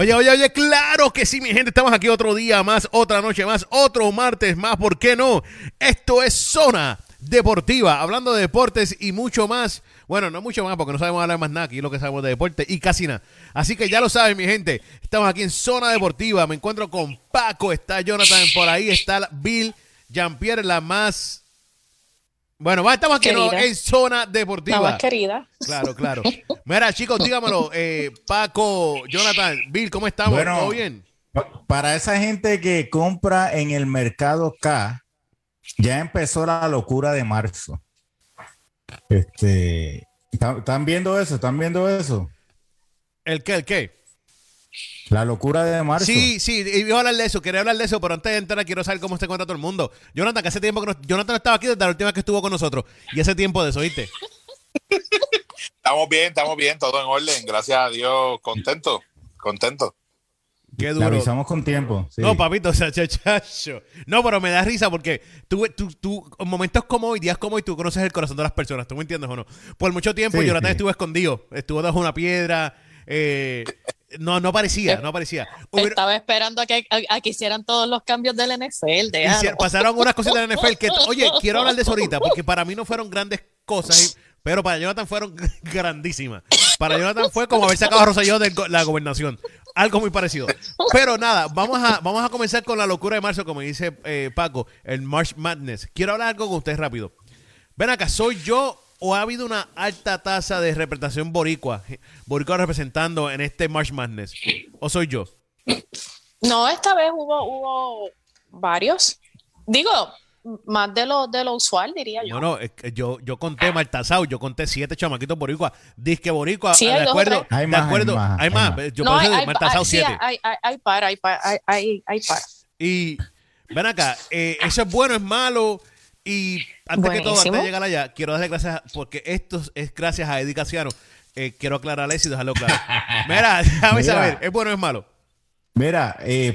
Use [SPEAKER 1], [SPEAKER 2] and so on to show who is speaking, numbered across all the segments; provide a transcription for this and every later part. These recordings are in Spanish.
[SPEAKER 1] Oye, oye, oye, claro que sí, mi gente. Estamos aquí otro día más, otra noche más, otro martes más. ¿Por qué no? Esto es Zona Deportiva, hablando de deportes y mucho más. Bueno, no mucho más porque no sabemos hablar más nada aquí, lo que sabemos de deporte y casi nada. Así que ya lo saben, mi gente. Estamos aquí en Zona Deportiva. Me encuentro con Paco, está Jonathan por ahí, está Bill, Jean-Pierre, la más bueno, va, estamos aquí ¿no? en zona deportiva.
[SPEAKER 2] La más querida.
[SPEAKER 1] Claro, claro. Mira, chicos, dígamelo. Eh, Paco, Jonathan, Bill, ¿cómo estamos? Bueno, ¿Todo bien?
[SPEAKER 3] Para esa gente que compra en el mercado K, ya empezó la locura de marzo. Este, ¿están viendo eso? ¿Están viendo eso?
[SPEAKER 1] ¿El qué? ¿El qué?
[SPEAKER 3] La locura de marzo.
[SPEAKER 1] Sí, sí, iba a hablar de eso, quería hablar de eso, pero antes de entrar quiero saber cómo se encuentra todo el mundo. Jonathan, que hace tiempo que no, Jonathan estaba aquí desde la última vez que estuvo con nosotros. Y ese tiempo de eso, ¿viste?
[SPEAKER 4] estamos bien, estamos bien, todo en orden. Gracias a Dios, contento, contento.
[SPEAKER 3] Qué duro. Avisamos con tiempo.
[SPEAKER 1] No, papito, o sea, chachacho. No, pero me da risa porque tú, tú, tú, en momentos como hoy, días como hoy, tú conoces el corazón de las personas. ¿Tú me entiendes o no? Por mucho tiempo, Jonathan estuvo escondido. Estuvo debajo de una piedra. Eh, no, no parecía, no parecía.
[SPEAKER 2] Estaba esperando a que, hicieran todos los cambios del NFL.
[SPEAKER 1] pasaron unas cositas del NFL que, oye, quiero hablar de eso ahorita, porque para mí no fueron grandes cosas, pero para Jonathan fueron grandísimas. Para Jonathan fue como haber sacado a Roselló de la gobernación. Algo muy parecido. Pero nada, vamos a, vamos a comenzar con la locura de marzo, como dice eh, Paco, el March Madness. Quiero hablar algo con ustedes rápido. Ven acá, ¿soy yo o ha habido una alta tasa de representación boricua, boricua representando en este March Madness? ¿O soy yo?
[SPEAKER 2] No, esta vez hubo, hubo varios. Digo, más de lo, de lo usual, diría yo.
[SPEAKER 1] No, no, yo, yo conté Martasau, yo conté siete chamaquitos boricua. Disque boricua,
[SPEAKER 2] sí,
[SPEAKER 1] de acuerdo.
[SPEAKER 3] Hay más, acuerdo,
[SPEAKER 1] hay más. Yo no, hay, Martasau siete.
[SPEAKER 2] hay, hay, hay par, hay par, hay, hay par.
[SPEAKER 1] Y ven acá, eh, ¿eso es bueno, es malo? Y antes que todo, antes de llegar allá, quiero darle gracias, porque esto es gracias a Eddie Casiano. Eh, quiero aclararle y dejarlo claro. Mira, déjame saber, ¿es bueno o es malo?
[SPEAKER 3] Mira, eh,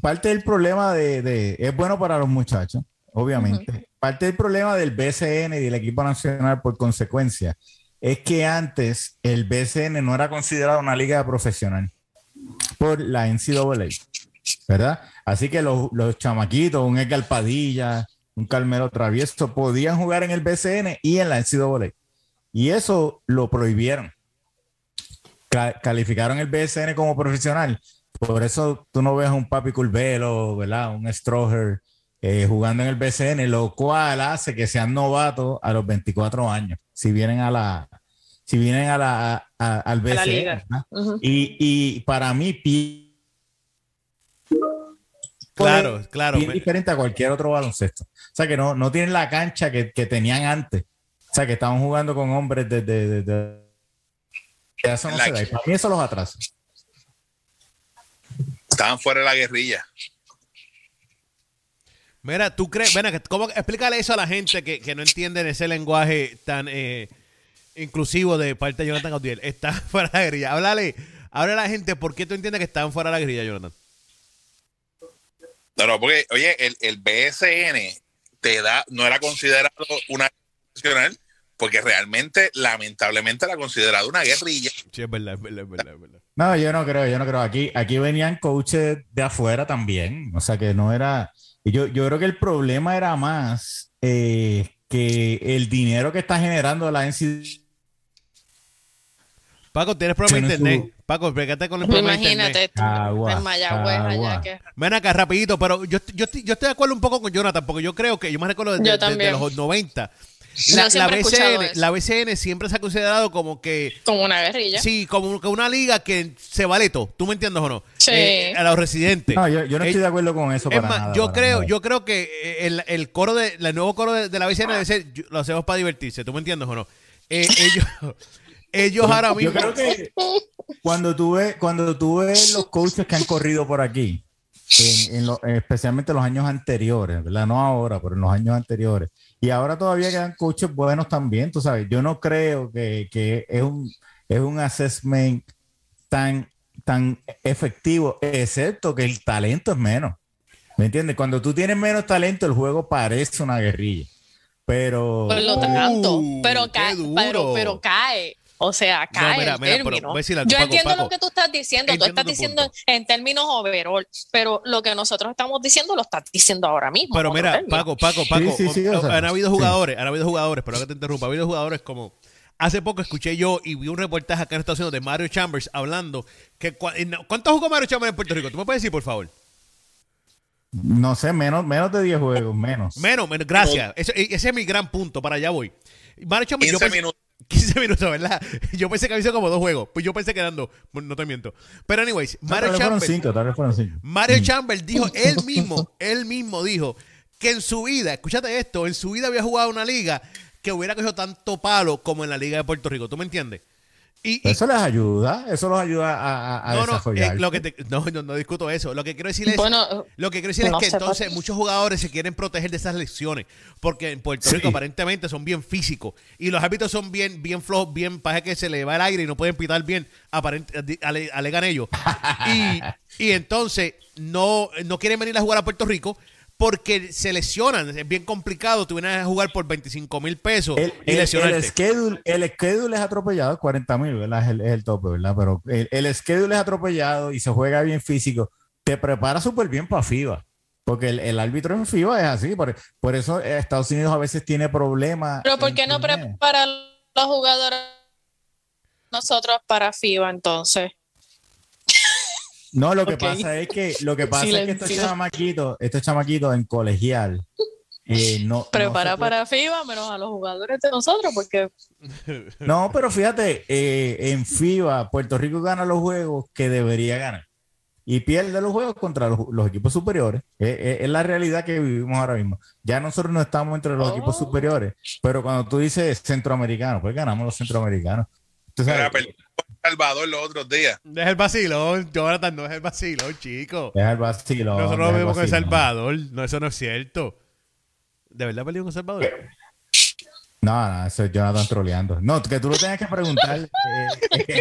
[SPEAKER 3] parte, del problema de, Es bueno para los muchachos, obviamente. Parte del problema del BCN y del equipo nacional, por consecuencia, es que antes el BCN no era considerado una liga profesional por la NCAA, ¿verdad? Así que los, los chamaquitos, un Edgar Padilla, un Carmelo Travieso, podían jugar en el BCN y en la NCAA. Y eso lo prohibieron. calificaron el BCN como profesional. Por eso tú no ves a un Papi Curvelo, ¿verdad? Un Stroher eh, jugando en el BCN, lo cual hace que sean novatos a los 24 años. Si vienen a la, si vienen a la, al BCN. y, y, para mí,
[SPEAKER 1] Claro, claro.
[SPEAKER 3] Bien diferente a cualquier otro baloncesto. O sea, que no, no tienen la cancha que, tenían antes. O sea, que estaban jugando con hombres desde... De, eso no se da. Y para mí eso los atrasa.
[SPEAKER 4] Estaban fuera de la guerrilla.
[SPEAKER 1] Mira, tú crees, ven, ¿cómo explícale eso a la gente que, que no entiende ese lenguaje tan eh, inclusivo de parte de Jonathan Gautier? Está fuera de la guerrilla. Háblale, háblale a la gente por qué tú entiendes que están fuera de la guerrilla, Jonathan.
[SPEAKER 4] No, no, porque, oye, el, el BSN te da, no era considerado una nacional, porque realmente, lamentablemente, era considerado una guerrilla.
[SPEAKER 1] Sí, es verdad, es verdad, es verdad,
[SPEAKER 3] No, yo no creo, yo no creo. Aquí, aquí venían coaches de afuera también. O sea que no era. Yo, yo creo que el problema era más eh, que el dinero que está generando la NCAA
[SPEAKER 1] Paco, ¿tienes problema de internet? Paco, pégate con el problema
[SPEAKER 2] Imagínate tú, agua, en Mayagüez allá que...
[SPEAKER 1] Ven acá, rapidito, pero yo, yo, yo, estoy de acuerdo un poco con Jonathan, porque yo creo que, yo me recuerdo de, los 90, la, la, BCN, la, BCN, siempre se ha considerado como que...
[SPEAKER 2] Como una guerrilla.
[SPEAKER 1] Sí, como una liga que se vale todo. ¿Tú me entiendes o no?
[SPEAKER 2] Sí.
[SPEAKER 1] Eh, a los residentes.
[SPEAKER 3] No, yo, yo no estoy de acuerdo con eso para nada,
[SPEAKER 1] Yo creo, yo creo que el, el coro de, el nuevo coro de, la BCN debe ser, lo hacemos para divertirse. ¿Tú me entiendes o no? Eh, ellos... ellos ahora mismo.
[SPEAKER 3] Yo creo que cuando tuve, cuando tuve los coaches que han corrido por aquí, en, especialmente en los años anteriores, ¿verdad? No ahora, pero en los años anteriores. Y ahora todavía quedan coaches buenos también, tú sabes. Yo no creo que, que es, un, es un assessment tan, tan efectivo, excepto que el talento es menos. ¿Me entiendes? Cuando tú tienes menos talento, el juego parece una guerrilla. Pero.
[SPEAKER 2] Por lo tanto, uh, pero, cae, pero, pero cae O sea, acá el término. Yo entiendo lo que tú estás diciendo, tú estás diciendo en términos overall, pero lo que nosotros estamos diciendo lo estás diciendo ahora mismo.
[SPEAKER 1] Pero mira, Paco, Paco, Paco, han habido jugadores, han habido jugadores, pero que te interrumpa, ha habido jugadores como Hace poco escuché yo y vi un reportaje acá en Estados Unidos de Mario Chambers hablando que ¿cuánto jugó Mario Chambers en Puerto Rico? ¿Tú me puedes decir, por favor?
[SPEAKER 3] No sé, menos, menos de 10 juegos, menos.
[SPEAKER 1] Menos, menos gracias. Ese, es mi gran punto, para allá voy.
[SPEAKER 4] Mario Chambers, 15 minutos.
[SPEAKER 1] 15 minutos, ¿verdad? Yo pensé que había sido como dos juegos. Pues yo pensé que eran dos. No te miento. Pero, anyways, Mario Chambers.
[SPEAKER 3] Cinco, cinco.
[SPEAKER 1] Mario mm. Chambers dijo, él mismo, él mismo dijo que en su vida, escúchate esto, en su vida había jugado una liga que hubiera cogido tanto palo como en la Liga de Puerto Rico. ¿Tú me entiendes?
[SPEAKER 3] Y, eso les ayuda, eso los ayuda a, a no, desarrollar.
[SPEAKER 1] Eh, lo que no, no, discuto eso. Lo que quiero decir es, lo que quiero decir es que entonces muchos jugadores se quieren proteger de esas lecciones, porque en Puerto Rico aparentemente son bien físicos y los hábitos son bien, bien flojos, bien para que se le va el aire y no pueden pitar bien, aparente, alegan ellos. y, y entonces no, no quieren venir a jugar a Puerto Rico porque se lesionan. Es bien complicado. Tú vienes a jugar por 25 mil pesos
[SPEAKER 3] el, y lesionarte. El, schedule, el schedule es atropellado, 40 mil, ¿verdad? Es el, tope, ¿verdad? Pero el, el schedule es atropellado y se juega bien físico. Te prepara súper bien para FIBA. Porque el, árbitro en FIBA es así. Por, por eso Estados Unidos a veces tiene problemas.
[SPEAKER 2] Pero ¿por qué no prepara los jugadores nosotros para FIBA entonces?
[SPEAKER 3] No, lo que pasa es que lo que pasa es que estos chamaquitos, estos chamaquitos en colegial eh, no
[SPEAKER 2] prepara para FIBA menos a los jugadores de nosotros porque
[SPEAKER 3] no, pero fíjate, eh, en FIBA Puerto Rico gana los juegos que debería ganar y pierde los juegos contra los, equipos superiores. es la realidad que vivimos ahora mismo. Ya nosotros no estamos entre los equipos oh. superiores, pero cuando tú dices centroamericano, pues ganamos los centroamericanos.
[SPEAKER 4] Entonces, Salvador los otros días.
[SPEAKER 1] Es el vacilón, Jonathan, no es el vacilón, chico.
[SPEAKER 3] Es el vacilón.
[SPEAKER 1] Nosotros lo vimos con El Salvador. No, eso no es cierto. ¿De verdad perdimos con Salvador?
[SPEAKER 3] No, no, eso es Jonathan troleando. No, que tú lo tengas que preguntar. Eh,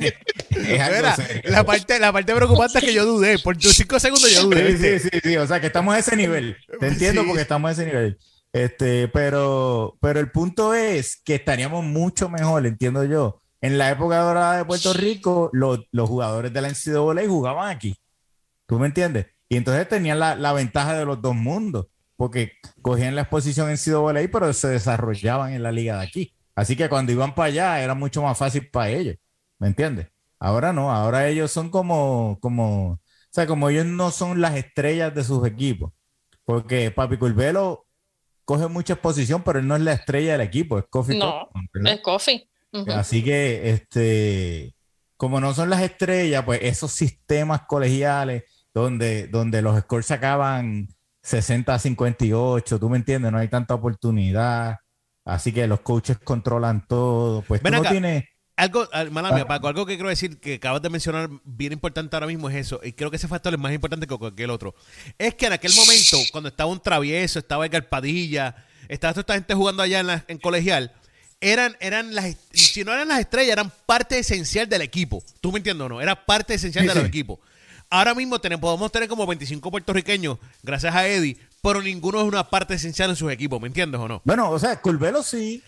[SPEAKER 1] es la, parte, la parte preocupante es que yo dudé. Por cinco segundos yo dudé.
[SPEAKER 3] Sí, sí, sí, sí, O sea, que estamos a ese nivel. Te entiendo porque estamos a ese nivel. Este, pero, pero el punto es que estaríamos mucho mejor, entiendo yo, en la época dorada de Puerto Rico, los, jugadores de la NCAA jugaban aquí. ¿Tú me entiendes? Y entonces tenían la, ventaja de los dos mundos, porque cogían la exposición en NCAA, pero se desarrollaban en la liga de aquí. Así que cuando iban para allá era mucho más fácil para ellos. ¿Me entiendes? Ahora no, ahora ellos son como, como, o sea, como ellos no son las estrellas de sus equipos. Porque Papi Curvelo coge mucha exposición, pero él no es la estrella del equipo, es Kofi.
[SPEAKER 2] No, es
[SPEAKER 3] Así que, este, como no son las estrellas, pues esos sistemas colegiales donde, donde los scores se acaban 60 a 58, tú me entiendes, no hay tanta oportunidad. Así que los coaches controlan todo. Pues tú no tienes.
[SPEAKER 1] Algo, mala mía, Paco, algo que quiero decir que acabas de mencionar bien importante ahora mismo es eso, y creo que ese factor es más importante que cualquier otro. Es que en aquel momento, cuando estaba un travieso, estaba el Padilla, estaba toda esta gente jugando allá en, en colegial, eran, eran las, si no eran las estrellas, eran parte esencial del equipo. ¿Tú me entiendes o no? Era parte esencial del equipo. Ahora mismo tenemos, podemos tener como 25 puertorriqueños, gracias a Eddie, pero ninguno es una parte esencial en sus equipos, ¿me entiendes o no?
[SPEAKER 3] Bueno, o sea, Curvelo sí.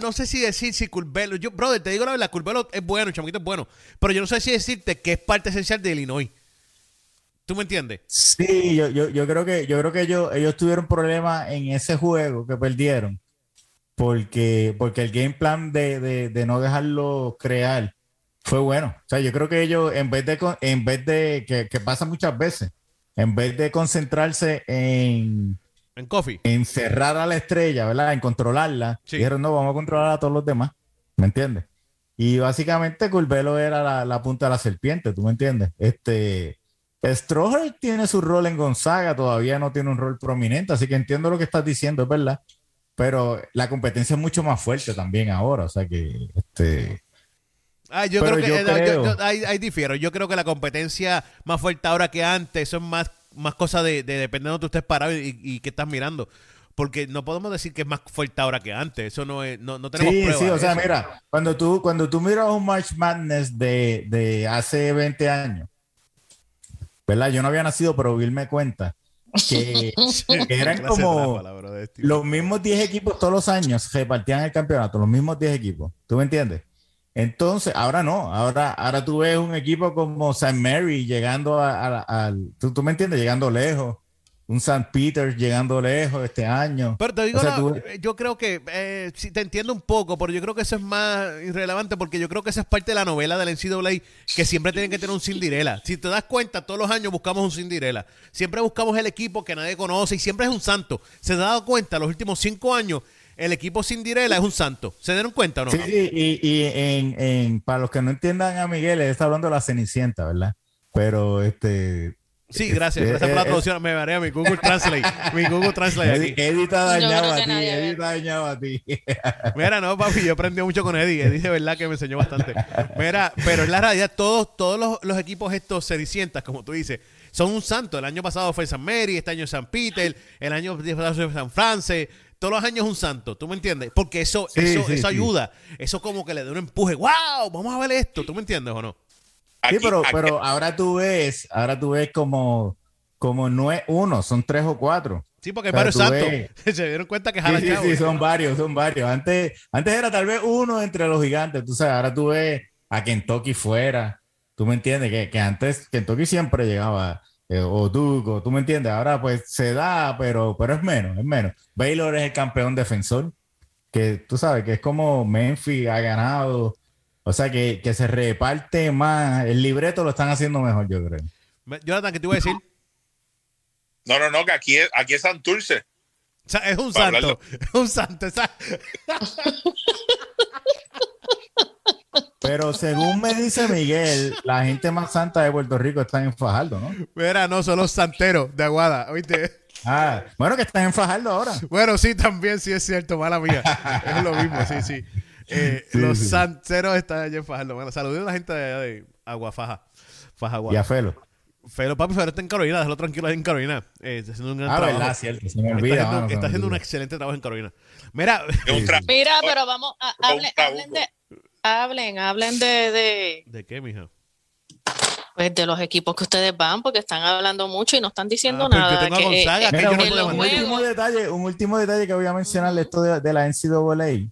[SPEAKER 1] no sé si decir si Curvelo. Yo, brother, te digo la verdad, Curvelo es bueno, Chamito es bueno, pero yo no sé si decirte que es parte esencial de Illinois. ¿Tú me entiendes?
[SPEAKER 3] Sí, yo, yo, yo creo que, yo creo que ellos, ellos tuvieron problemas en ese juego que perdieron porque, porque el game plan de, no dejarlo crear fue bueno. O sea, yo creo que ellos, en vez de, en vez de que, pasa muchas veces, en vez de concentrarse en,
[SPEAKER 1] en coffee,
[SPEAKER 3] en cerrar a la estrella, ¿verdad? En controlarla, dijeron, no, vamos a controlar a todos los demás. ¿Me entiendes? Y básicamente Curvelo era la, punta de la serpiente, ¿tú me entiendes? Este, Stroher tiene su rol en Gonzaga, todavía no tiene un rol prominente, así que entiendo lo que estás diciendo, es verdad pero la competencia es mucho más fuerte también ahora, o sea que este
[SPEAKER 1] Ah, yo creo que eh, ahí, difiero. Yo creo que la competencia más fuerte ahora que antes, eso es más, más cosa de, de dependiendo de estés parado y, y que estás mirando. Porque no podemos decir que es más fuerte ahora que antes. Eso no es, no, no tenemos
[SPEAKER 3] sí, Sí, o sea, mira, cuando tú, cuando tú miras un March Madness de, de hace 20 años, ¿verdad? Yo no había nacido, pero Bill me cuenta que, eran como los mismos 10 equipos todos los años repartían el campeonato, los mismos 10 equipos. ¿Tú me entiendes? Entonces, ahora no, ahora, ahora tú ves un equipo como San Mary llegando al, ¿tú, me entiendes, llegando lejos un St. Peter llegando lejos este año.
[SPEAKER 1] Pero te digo, yo creo que, eh, si te entiendo un poco, pero yo creo que eso es más irrelevante porque yo creo que esa es parte de la novela del NCAA que siempre tienen que tener un Cinderella. Si te das cuenta, todos los años buscamos un Cinderella. Siempre buscamos el equipo que nadie conoce y siempre es un santo. ¿Se han dado cuenta los últimos cinco años? El equipo Cinderella es un santo. ¿Se dieron cuenta o no?
[SPEAKER 3] Sí, y, y en, para los que no entiendan a Miguel, él está hablando de la Cenicienta, ¿verdad? Pero este
[SPEAKER 1] Sí, gracias. Gracias por la traducción. Me a mi Google Translate. Mi Google Translate aquí.
[SPEAKER 3] Eddie está dañado a ti. Eddie está dañado a ti.
[SPEAKER 1] Mira, no, papi, yo aprendí mucho con Eddie. Eddie de verdad que me enseñó bastante. Mira, pero en la realidad, todos, todos los, los equipos estos sedicientas, como tú dices, son un santo. El año pasado fue San Mary, este año San Peter, el año pasado fue San France. Todos los años es un santo, ¿tú me entiendes? Porque eso, eso, eso ayuda. Eso como que le da un empuje. ¡Wow! Vamos a ver esto. ¿Tú me entiendes o no?
[SPEAKER 3] Sí, pero, pero ahora tú ves, ahora tú ves como, como no es uno, son tres o cuatro.
[SPEAKER 1] Sí, porque hay varios santos. Se dieron cuenta que
[SPEAKER 3] sí, sí, sí, son varios, son varios. Antes, antes era tal vez uno entre los gigantes. Tú sabes, ahora tú ves a Kentucky fuera. Tú me entiendes que, que antes Kentucky siempre llegaba. Eh, o Duke, tú me entiendes. Ahora pues se da, pero, pero es menos, es menos. Baylor es el campeón defensor. Que tú sabes que es como Memphis ha ganado o sea, que, se reparte más. El libreto lo están haciendo mejor, yo creo.
[SPEAKER 1] Jonathan, ¿qué te voy a decir?
[SPEAKER 4] No, no, no, que aquí es, aquí es Santurce.
[SPEAKER 1] O sea, es un santo. Es un santo.
[SPEAKER 3] Pero según me dice Miguel, la gente más santa de Puerto Rico está en Fajardo, ¿no?
[SPEAKER 1] Mira, no, son los santeros de Aguada, ¿oíste?
[SPEAKER 3] Ah, bueno, que están en Fajardo ahora.
[SPEAKER 1] Bueno, sí, también, sí es cierto, mala mía. Es lo mismo, sí, sí. Eh, los santeros están allá en Fajardo. Bueno, saludos a la gente de de Aguafaja. Faja,
[SPEAKER 3] Y a Felo.
[SPEAKER 1] Felo, papi, Felo está en Carolina, déjalo tranquilo ahí en Carolina. Eh, está haciendo un gran
[SPEAKER 3] ah,
[SPEAKER 1] trabajo.
[SPEAKER 3] Verdad, cierto, se me olvida,
[SPEAKER 1] está haciendo, está haciendo un excelente trabajo en Carolina. Mira,
[SPEAKER 2] mira, pero vamos, a, hablen, hablen de, hablen, hablen de, de...
[SPEAKER 1] ¿De qué, mija?
[SPEAKER 2] Pues de los equipos que ustedes van, porque están hablando mucho y no están diciendo ah, pues nada. Que, Gonzaga,
[SPEAKER 3] no un, último detalle, un último detalle que voy a mencionarle esto de, de la NCAA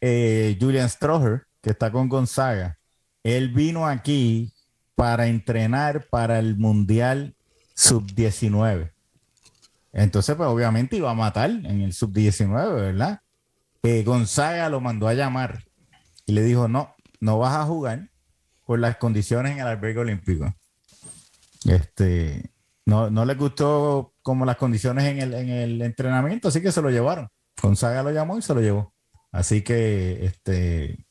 [SPEAKER 3] eh, Julian Stroher, que está con Gonzaga, él vino aquí para entrenar para el Mundial Sub-19. Entonces, pues obviamente iba a matar en el Sub-19, ¿verdad? Eh, Gonzaga lo mandó a llamar y le dijo, no, no vas a jugar por las condiciones en el albergue olímpico. Este, no, no le gustó como las condiciones en el, en el entrenamiento, así que se lo llevaron. Gonzaga lo llamó y se lo llevó. Así que, este,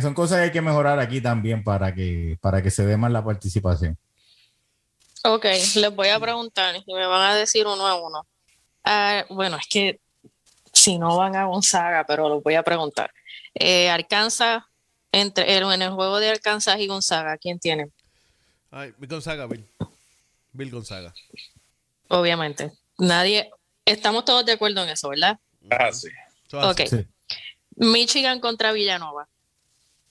[SPEAKER 3] son cosas que hay que mejorar aquí también para que, para que se dé más la participación.
[SPEAKER 2] Ok, les voy a preguntar y me van a decir uno a uno. Ah, bueno, es que si no van a Gonzaga, pero los voy a preguntar. Eh, Arkansas, entre, en el juego de Arkansas y Gonzaga, ¿quién tiene?
[SPEAKER 1] Ay, Gonzaga, Bill. Bill Gonzaga.
[SPEAKER 2] Obviamente. Nadie, estamos todos de acuerdo en eso, ¿verdad?
[SPEAKER 4] Ah, sí.
[SPEAKER 2] Ok. Michigan contra Villanova.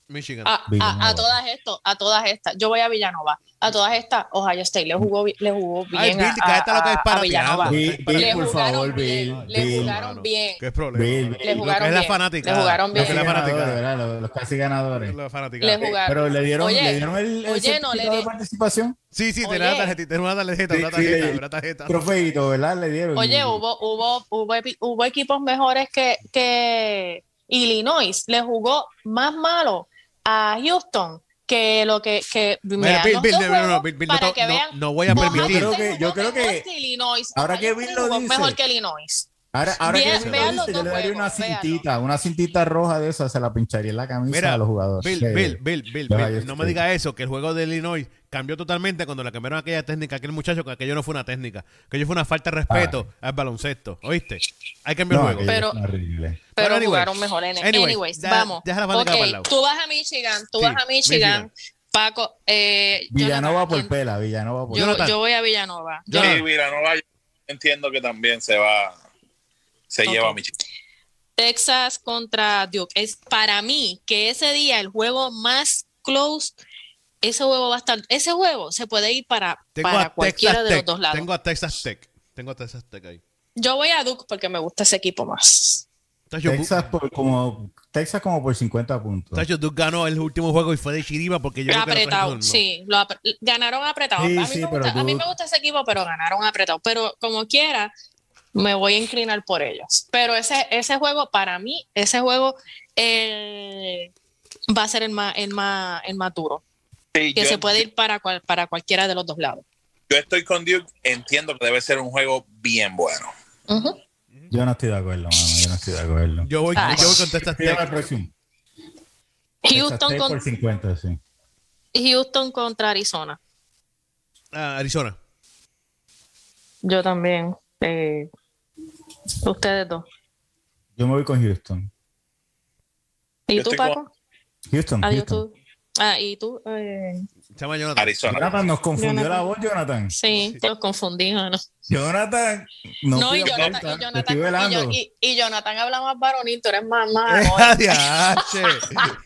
[SPEAKER 1] Michigan.
[SPEAKER 2] A, todas estas, a todas estas. Yo voy a Villanova. A todas estas, Ohio State le jugó, le jugó bien Ay, a, a, lo que es para Villanova.
[SPEAKER 3] Bill, le por favor, Bill.
[SPEAKER 2] Le jugaron bien.
[SPEAKER 1] ¿Qué problema?
[SPEAKER 2] Le jugaron
[SPEAKER 1] bien. Es la fanática.
[SPEAKER 2] Le jugaron bien.
[SPEAKER 3] la fanática. Los, los, casi ganadores.
[SPEAKER 1] Los.
[SPEAKER 2] Le jugaron.
[SPEAKER 3] Pero le dieron, oye, le dieron el, el oye, no, le de participación.
[SPEAKER 1] Sí, sí, tenía una tarjeta, tenía una tarjeta, una tarjeta, una tarjeta.
[SPEAKER 3] Trofeito, ¿verdad? Le dieron.
[SPEAKER 2] Oye, hubo, hubo, hubo, hubo equipos mejores que, que Illinois le jugó más malo a Houston que lo que, que
[SPEAKER 1] Mira, Bill, Bill, no, no, Bill, Bill,
[SPEAKER 2] para no, que vean,
[SPEAKER 1] no, voy a permitir.
[SPEAKER 3] Yo creo que, yo creo que
[SPEAKER 2] Illinois,
[SPEAKER 3] ahora que Bill lo dice,
[SPEAKER 2] mejor que Illinois.
[SPEAKER 3] Ahora, ahora que dice, yo le daría una cintita, una cintita roja de esa, se la pincharía en la camisa
[SPEAKER 1] Mira,
[SPEAKER 3] a los jugadores.
[SPEAKER 1] Bill, Bill, Bill, Bill, Bill, no me diga eso, que el juego de Illinois cambió totalmente cuando le cambiaron aquella técnica, aquel muchacho, que aquello no fue una técnica, que aquello fue una falta de respeto al baloncesto, ¿oíste? Hay que cambiar el juego.
[SPEAKER 2] Pero, pero, pero anyway, jugaron mejor en anyway, Anyways, vamos.
[SPEAKER 1] Deja la
[SPEAKER 2] okay, tú vas a Michigan, tú sí, vas a Michigan. Michigan. Paco, eh,
[SPEAKER 3] Villanova Jonathan, por pela, Villanova por
[SPEAKER 2] yo, yo voy a Villanova.
[SPEAKER 4] Yo, sí, Villanova yo entiendo que también se va, se okay. lleva a Michigan.
[SPEAKER 2] Texas contra Duke. Es para mí que ese día el juego más close ese juego va a estar, ese juego se puede ir para, para cualquiera de los dos lados.
[SPEAKER 1] Tengo a Texas Tech. Tengo a Texas Tech ahí.
[SPEAKER 2] Yo voy a Duke porque me gusta ese equipo más.
[SPEAKER 1] Tacho,
[SPEAKER 3] Texas por como, Texas como por 50 puntos.
[SPEAKER 1] Tacho, Duke ganó el último juego y fue de chiriba porque yo no
[SPEAKER 2] apretado, sí. Lo ap- ganaron apretado.
[SPEAKER 3] Sí,
[SPEAKER 2] a, mí
[SPEAKER 3] sí,
[SPEAKER 2] me
[SPEAKER 3] pero
[SPEAKER 2] gusta, a mí
[SPEAKER 3] tú-
[SPEAKER 2] me gusta ese equipo, pero ganaron apretado. Pero como quiera, me voy a inclinar por ellos. Pero ese, ese juego, para mí, ese juego eh, va a ser el más, el más, el más duro.
[SPEAKER 4] Sí,
[SPEAKER 2] Que
[SPEAKER 4] yo,
[SPEAKER 2] se puede ir para, cual- para cualquiera de los dos lados.
[SPEAKER 4] yo estoy con Duke, entiendo que debe ser un juego bien bueno.
[SPEAKER 3] Yo no estoy de acuerdo, mano. Yo no estoy de acuerdo.
[SPEAKER 1] Yo voy,
[SPEAKER 2] Ay.
[SPEAKER 1] yo voy con Texas Tech.
[SPEAKER 3] el próximo.
[SPEAKER 2] Houston, con,
[SPEAKER 3] por 50, sí.
[SPEAKER 2] Houston contra Arizona.
[SPEAKER 1] Ah, Arizona.
[SPEAKER 2] Yo también. eh, ustedes dos.
[SPEAKER 3] Yo me voy con Houston.
[SPEAKER 2] ¿Y
[SPEAKER 4] Yo
[SPEAKER 2] tú, Paco?
[SPEAKER 3] Houston,
[SPEAKER 2] Adiós,
[SPEAKER 3] Houston.
[SPEAKER 2] tú. Ah, ¿y tú? Eh,
[SPEAKER 1] llama Jonathan.
[SPEAKER 4] Arizona.
[SPEAKER 3] Jonathan nos confundió
[SPEAKER 2] Jonathan.
[SPEAKER 3] la voz, Jonathan.
[SPEAKER 2] sí, te los confundí, ¿no?
[SPEAKER 3] Jonathan, no,
[SPEAKER 2] No, y Jonathan,
[SPEAKER 3] falta,
[SPEAKER 2] y Jonathan,
[SPEAKER 3] estoy
[SPEAKER 2] y, yo- Jonathan habla más varonil, tú eres más, más
[SPEAKER 1] Eh.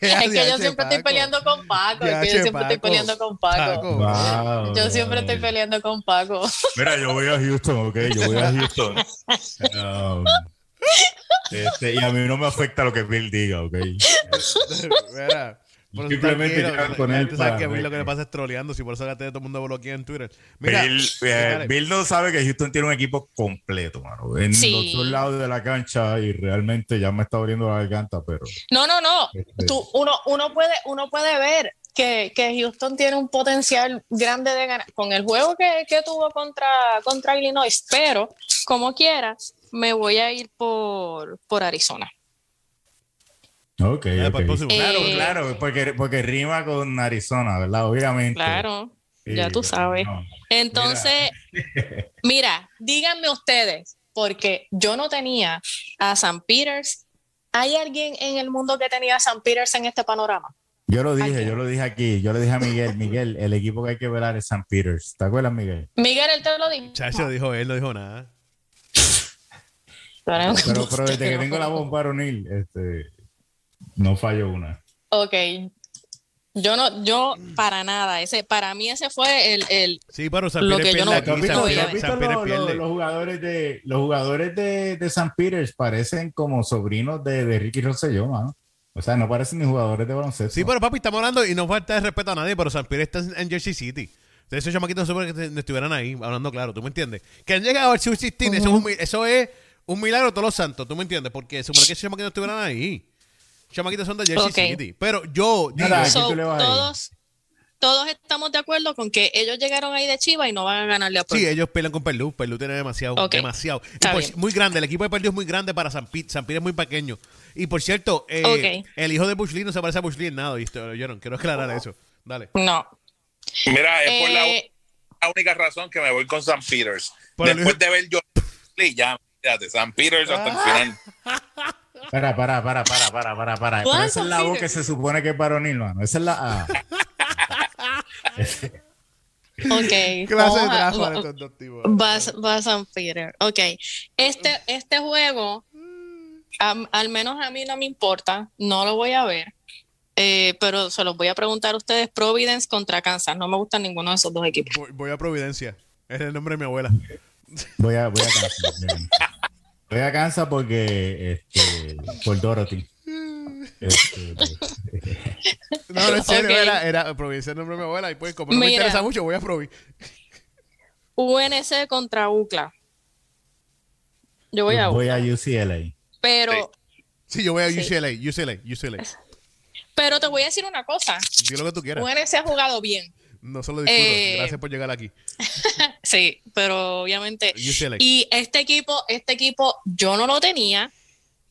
[SPEAKER 2] Es que yo siempre estoy peleando con Paco, es que yo siempre estoy peleando con Paco.
[SPEAKER 1] Paco.
[SPEAKER 3] Wow,
[SPEAKER 2] Yo siempre estoy peleando con Paco.
[SPEAKER 3] Mira, yo voy a Houston, ok, yo voy a Houston. Um, este, y a mí no me afecta lo que Bill diga, ok.
[SPEAKER 1] Mira, por
[SPEAKER 3] Simplemente llegan con él para-
[SPEAKER 1] que a mí lo que me pasa es troleando, si por eso la todo el mundo bloquea en Twitter. Mira,
[SPEAKER 3] Bill, eh. Bill no sabe que Houston tiene un equipo completo, mano. En
[SPEAKER 2] Sí.
[SPEAKER 3] los dos lados de la cancha y realmente ya me está abriendo la garganta, pero
[SPEAKER 2] No, no, no.
[SPEAKER 3] Este-
[SPEAKER 2] Tú, uno, uno, puede, uno puede ver que, que Houston tiene un potencial grande de ganar con el juego que, que tuvo contra, contra Illinois, pero como quiera, me voy a ir por, por Arizona.
[SPEAKER 3] Ok,
[SPEAKER 1] pues.
[SPEAKER 3] Claro,
[SPEAKER 2] Eh,
[SPEAKER 3] claro, porque, porque rima con Arizona, ¿verdad? Obviamente.
[SPEAKER 2] Claro,
[SPEAKER 3] Sí,
[SPEAKER 2] ya tú sabes.
[SPEAKER 3] no.
[SPEAKER 2] Entonces, mira, díganme ustedes, porque yo no tenía a San Peters. ¿Hay alguien en el mundo que tenía a San Peters en este panorama?
[SPEAKER 3] Yo lo dije, yo lo dije aquí, yo le dije a Miguel, Miguel, el equipo que hay que velar es St. Peters. ¿Te acuerdas, Miguel?
[SPEAKER 2] Miguel, él te lo dijo.
[SPEAKER 1] Chacho dijo él, no dijo nada.
[SPEAKER 3] Pero, pero desde que tengo la voz varonil, este, no fallo una.
[SPEAKER 2] Ok. Yo no, yo para nada. Ese, para mí ese fue el, el
[SPEAKER 1] Sí, pero San
[SPEAKER 2] Lo
[SPEAKER 1] Pérez
[SPEAKER 2] que yo
[SPEAKER 1] pierde
[SPEAKER 2] no-
[SPEAKER 1] aquí.
[SPEAKER 3] ¿Tú has
[SPEAKER 1] San San
[SPEAKER 3] los, los-
[SPEAKER 1] pierde.
[SPEAKER 3] los jugadores de los jugadores de, de St. Peters parecen como sobrinos de, de Ricky Rosselló, mano? O sea, no parecen ni jugadores de baloncesto.
[SPEAKER 1] Sí, pero papi, estamos hablando y no falta de respeto a nadie, pero San Pérez está en Jersey City. Entonces, esos chamaquitos no supone que estuvieran ahí, hablando claro, ¿tú me entiendes? Que han llegado al Sweet 16, eso, es un, eso es un milagro de todos los santos, ¿tú me entiendes? Porque supone que esos chamaquitos estuvieran ahí. Chamaquitos son de Jersey. City. Pero yo digo,
[SPEAKER 3] Nada, ¿a quién
[SPEAKER 2] So,
[SPEAKER 3] tú le vas
[SPEAKER 2] todos, todos estamos de acuerdo con que ellos llegaron ahí de Chiva y no van a ganarle a
[SPEAKER 1] Sí,
[SPEAKER 2] Purdue.
[SPEAKER 1] ellos pelean con Perlu. Perlu tiene demasiado,
[SPEAKER 2] Ok.
[SPEAKER 1] demasiado. Y por- muy grande. El equipo de Perlu es muy grande para San Pete. San Pete es muy pequeño. Y por cierto, eh, el hijo de Bush Lee no se parece a Bush Lee en nada. ¿viste? ¿Lo oyeron? Quiero aclarar eso. Dale.
[SPEAKER 2] No.
[SPEAKER 4] Mira, es por la,
[SPEAKER 2] Eh,
[SPEAKER 4] la única razón que me voy con San Peters.
[SPEAKER 1] El-
[SPEAKER 4] Después de ver yo ya, fíjate, San Peters hasta el final.
[SPEAKER 3] Para, para, para, para, para, para, para.
[SPEAKER 2] ¿Cuál
[SPEAKER 3] Pero esa es la voz que se supone que es varonil, mano. Esa es la A.
[SPEAKER 1] Clase
[SPEAKER 2] ok.
[SPEAKER 1] de
[SPEAKER 2] vamos a-
[SPEAKER 1] trabajo de estos dos tipos.
[SPEAKER 2] Va, va a Peter. Ok. Este, este juego, al menos a mí no me importa, no lo voy a ver. eh, pero se los voy a preguntar a ustedes: Providence contra Kansas. No me gustan ninguno de esos dos equipos.
[SPEAKER 1] Voy, voy a Providencia. Es el nombre de mi abuela.
[SPEAKER 3] Voy a, voy a Kansas. Bien. Voy a Kansas porque, este, por Dorothy. Este,
[SPEAKER 1] No, no, en serio, era, era Providencia el nombre de mi abuela. Y pues, como no me interesa mucho, voy a Provi.
[SPEAKER 2] UNC contra UCLA. Yo voy a
[SPEAKER 3] voy
[SPEAKER 2] UCLA.
[SPEAKER 3] a UCLA.
[SPEAKER 2] Pero,
[SPEAKER 1] Sí, yo voy a
[SPEAKER 2] Sí.
[SPEAKER 1] UCLA, UCLA, UCLA.
[SPEAKER 2] pero te voy a decir una cosa.
[SPEAKER 1] Di lo que tú quieras.
[SPEAKER 2] UNC ha jugado bien.
[SPEAKER 1] No solo discuto.
[SPEAKER 2] Eh,
[SPEAKER 1] Gracias por llegar aquí.
[SPEAKER 2] Sí, pero obviamente.
[SPEAKER 1] UCLA.
[SPEAKER 2] Y este equipo, este equipo, yo no lo tenía.